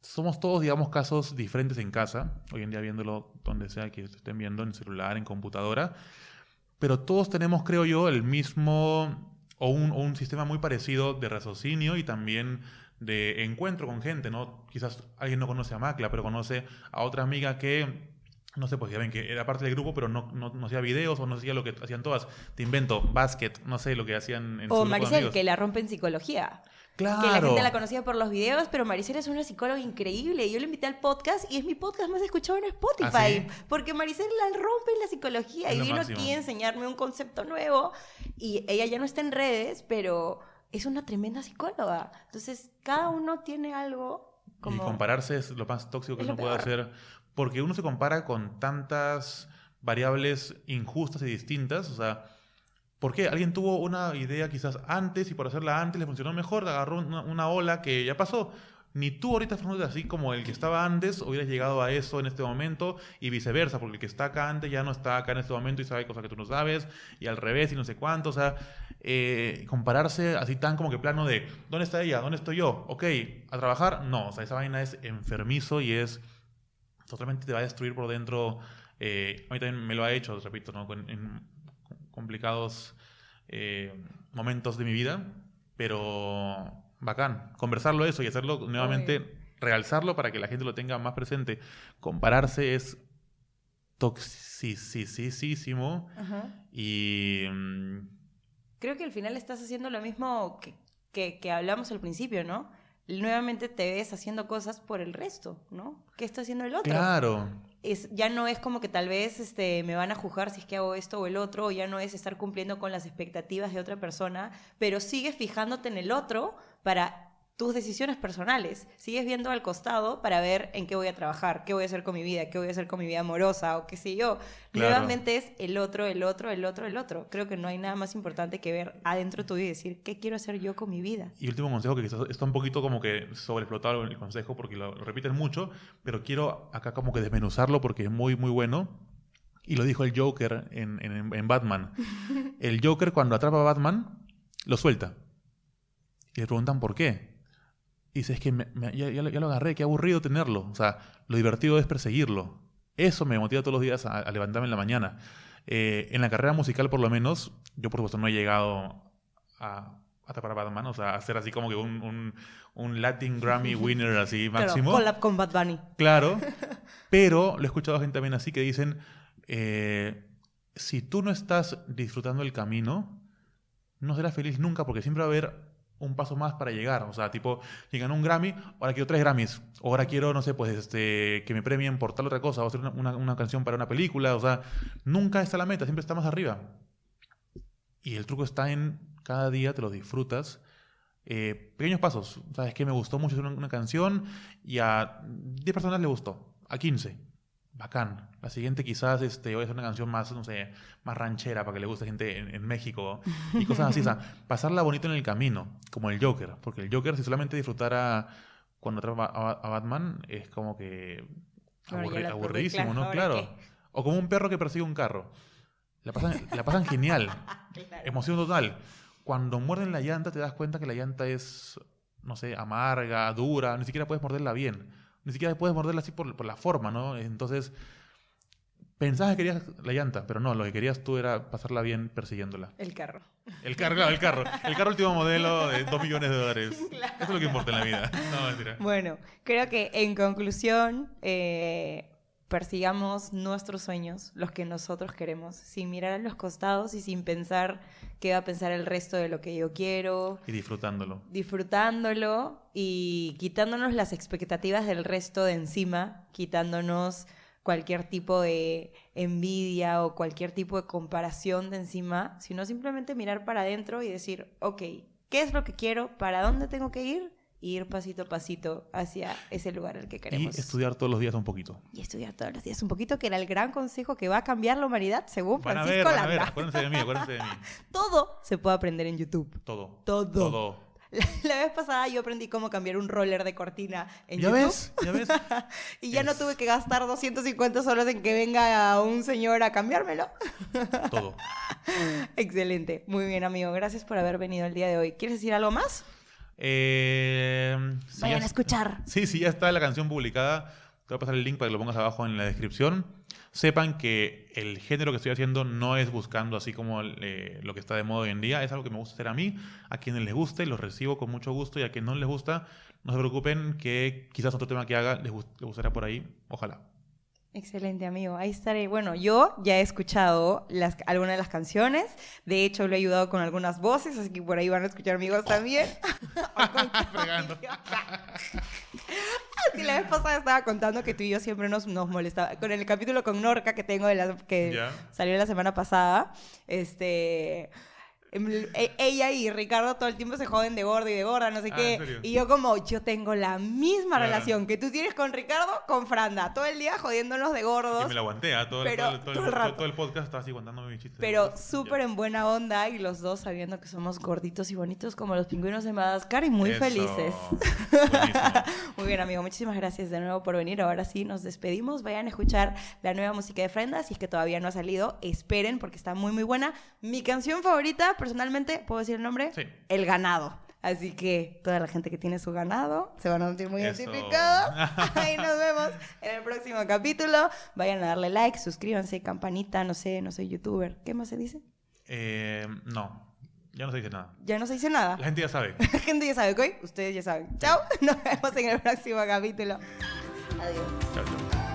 somos todos, digamos, casos diferentes en casa, hoy en día viéndolo donde sea que estén viendo, en celular, en computadora, pero todos tenemos, creo yo, el mismo o un, o un sistema muy parecido de raciocinio y también de encuentro con gente, ¿no? Quizás alguien no conoce a Macla, pero conoce a otra amiga que no sé, pues ya ven que era parte del grupo, pero no, no, hacía videos o no hacía lo que hacían todas. Te invento, basket, no sé lo que hacían en O Maricel, que la rompe en psicología. Claro. Que la gente la conocía por los videos, pero Maricel es una psicóloga increíble. Yo le invité al podcast y es mi podcast más escuchado en Spotify. ¿Ah, porque Maricel la rompe en la psicología y vino aquí a enseñarme un concepto nuevo. Y ella ya no está en redes, pero es una tremenda psicóloga. Entonces, cada uno tiene algo. Como... Y compararse es lo más tóxico que uno puede hacer porque uno se compara con tantas variables injustas y distintas, o sea, ¿por qué? Alguien tuvo una idea quizás antes y por hacerla antes le funcionó mejor, agarró una, ola que ya pasó. Ni tú ahorita, Fernando, así como el que estaba antes, hubieras llegado a eso en este momento y viceversa, porque el que está acá antes ya no está acá en este momento y sabe cosas que tú no sabes, y al revés y no sé cuánto, o sea, eh, compararse así tan como que plano de, ¿dónde está ella? ¿Dónde estoy yo? Ok, ¿a trabajar? No, o sea, esa vaina es enfermizo y es totalmente te va a destruir por dentro. Eh, a mí también me lo ha hecho, repito, ¿no? en, complicados eh, momentos de mi vida, pero bacán, conversarlo eso y hacerlo nuevamente, realzarlo para que la gente lo tenga más presente. Compararse es toxicísimo y... Mm, Creo que al final estás haciendo lo mismo que, que, que hablamos al principio, ¿no? Nuevamente te ves haciendo cosas por el resto, ¿no? ¿Qué está haciendo el otro? Claro. Es, ya no es como que tal vez este, me van a juzgar si es que hago esto o el otro, o ya no es estar cumpliendo con las expectativas de otra persona, pero sigues fijándote en el otro para tus decisiones personales. Sigues viendo al costado para ver en qué voy a trabajar, qué voy a hacer con mi vida, qué voy a hacer con mi vida amorosa o qué sé yo. Nuevamente es el otro, el otro, el otro, el otro. Creo que no hay nada más importante que ver adentro tuyo y decir, ¿qué quiero hacer yo con mi vida? Y último consejo, que quizás está un poquito como que sobreexplotado el consejo porque lo, repiten mucho, pero quiero acá como que desmenuzarlo porque es muy, muy bueno. Y lo dijo el Joker en, en Batman. el Joker cuando atrapa a Batman, lo suelta. Y le preguntan por qué y dices, es que ya, lo agarré, qué aburrido tenerlo. O sea, lo divertido es perseguirlo. Eso me motiva todos los días a, levantarme en la mañana. Eh, en la carrera musical, por lo menos, yo por supuesto no he llegado a, a tapar a Batman, o sea, a ser así como que un, un, Latin Grammy winner así máximo. Claro, con Bad Bunny. Claro, pero lo he escuchado a gente también así que dicen, eh, si tú no estás disfrutando el camino, no serás feliz nunca porque siempre va a haber un paso más para llegar. O sea, tipo, si ganó un Grammy, ahora quiero tres Grammys. O ahora quiero, no sé, pues, este, que me premien por tal otra cosa, o hacer una, una, una canción para una película. O sea, nunca está la meta, siempre está más arriba. Y el truco está en cada día te lo disfrutas. Eh, pequeños pasos. ¿Sabes qué? Me gustó mucho hacer una, una canción y a 10 personas le gustó. A 15 bacán. La siguiente quizás este, voy a hacer una canción más, no sé, más ranchera para que le guste a gente en, en México y cosas así. o sea, pasarla bonito en el camino, como el Joker. Porque el Joker, si solamente disfrutara cuando atrapa a, Batman, es como que aburri- aburridísimo, ¿no? ¿ahora Claro. O como un perro que persigue un carro. La pasan, la pasan genial. Emoción total. Cuando muerden la llanta, te das cuenta que la llanta es, no sé, amarga, dura. Ni siquiera puedes morderla bien. Ni siquiera puedes morderla así por, por la forma, ¿no? Entonces, pensabas que querías la llanta, pero no, lo que querías tú era pasarla bien persiguiéndola. El carro. El carro, claro, el carro. El carro último modelo de 2 millones de dólares. Eso es lo que importa en la vida. No, mentira. Bueno, creo que en conclusión, eh, persigamos nuestros sueños, los que nosotros queremos, sin mirar a los costados y sin pensar qué va a pensar el resto de lo que yo quiero, Y disfrutándolo. disfrutándolo y quitándonos las expectativas del resto de encima, quitándonos cualquier tipo de envidia o cualquier tipo de comparación de encima, sino simplemente mirar para adentro y decir, ok, ¿qué es lo que quiero? ¿Para dónde tengo que ir? Y ir pasito a pasito hacia ese lugar al que Y queremos. estudiar todos los días un poquito. Y estudiar todos los días un poquito, que era el gran consejo que va a cambiar la humanidad, según Van a ver, Francisco van a ver. Acuérdense de mí, acuérdense de mí. Todo se puede aprender en YouTube. Todo. Todo. Todo. La, la vez pasada yo aprendí cómo cambiar un roller de cortina en ¿Ya YouTube. ves? ¿Ya ves? Y ya no tuve que gastar 250 solos en que venga un señor a cambiármelo. Todo. Excelente. Muy bien, amigo. Gracias por haber venido el día de hoy. ¿Quieres decir algo más? Eh, si Vayan ya- a escuchar. Sí, sí, ya está la canción publicada. Te voy a pasar el link para que lo pongas abajo en la descripción. Sepan que el género que estoy haciendo no es buscando así como eh, lo que está de moda hoy en día. Es algo que me gusta hacer a mí. A quienes les guste, los recibo con mucho gusto. Y a quienes no les gusta, no se preocupen que quizás otro tema que haga les, gust- les gustará por ahí. Ojalá. Excelente, amigo. Ahí estaré. Bueno, yo ya he escuchado las, algunas de las canciones. De hecho, lo he ayudado con algunas voces, así que por ahí van a escuchar amigos también. Fregando. Sí, la vez pasada estaba contando que tú y yo siempre nos, nos molestaba. Con el capítulo con Norca que tengo de la, que salió la semana pasada, este. E- Ella y Ricardo todo el tiempo se joden de gorda y de gorda, no sé Ah, qué. Y yo como, yo tengo la misma relación que tú tienes con Ricardo, con Franda. Todo el día jodiéndonos de gordos. Y me la aguanté. ¿ah? Todo, el- todo, el- todo, todo el, rato. todo el podcast estaba así aguantándome mis chistes. Pero súper en buena onda y los dos sabiendo que somos gorditos y bonitos como los pingüinos de Madagascar y muy Eso. felices. Muy bien, amigo. Muchísimas gracias de nuevo por venir. Ahora sí, nos despedimos. Vayan a escuchar la nueva música de Frenda. Si es que todavía no ha salido, esperen porque está muy, muy buena. Mi canción favorita, personalmente, ¿puedo decir el nombre? Sí. El ganado. Así que toda la gente que tiene su ganado se van a sentir muy Eso. identificados. Ahí nos vemos en el próximo capítulo. Vayan a darle like, suscríbanse, campanita, no sé, no soy youtuber. ¿Qué más se dice? Eh, no, ya no se dice nada. Ya no se dice nada. La gente ya sabe. La gente ya sabe, ¿ok? Ustedes ya saben. Chao. Nos vemos en el próximo capítulo. Adiós. Chao, chao.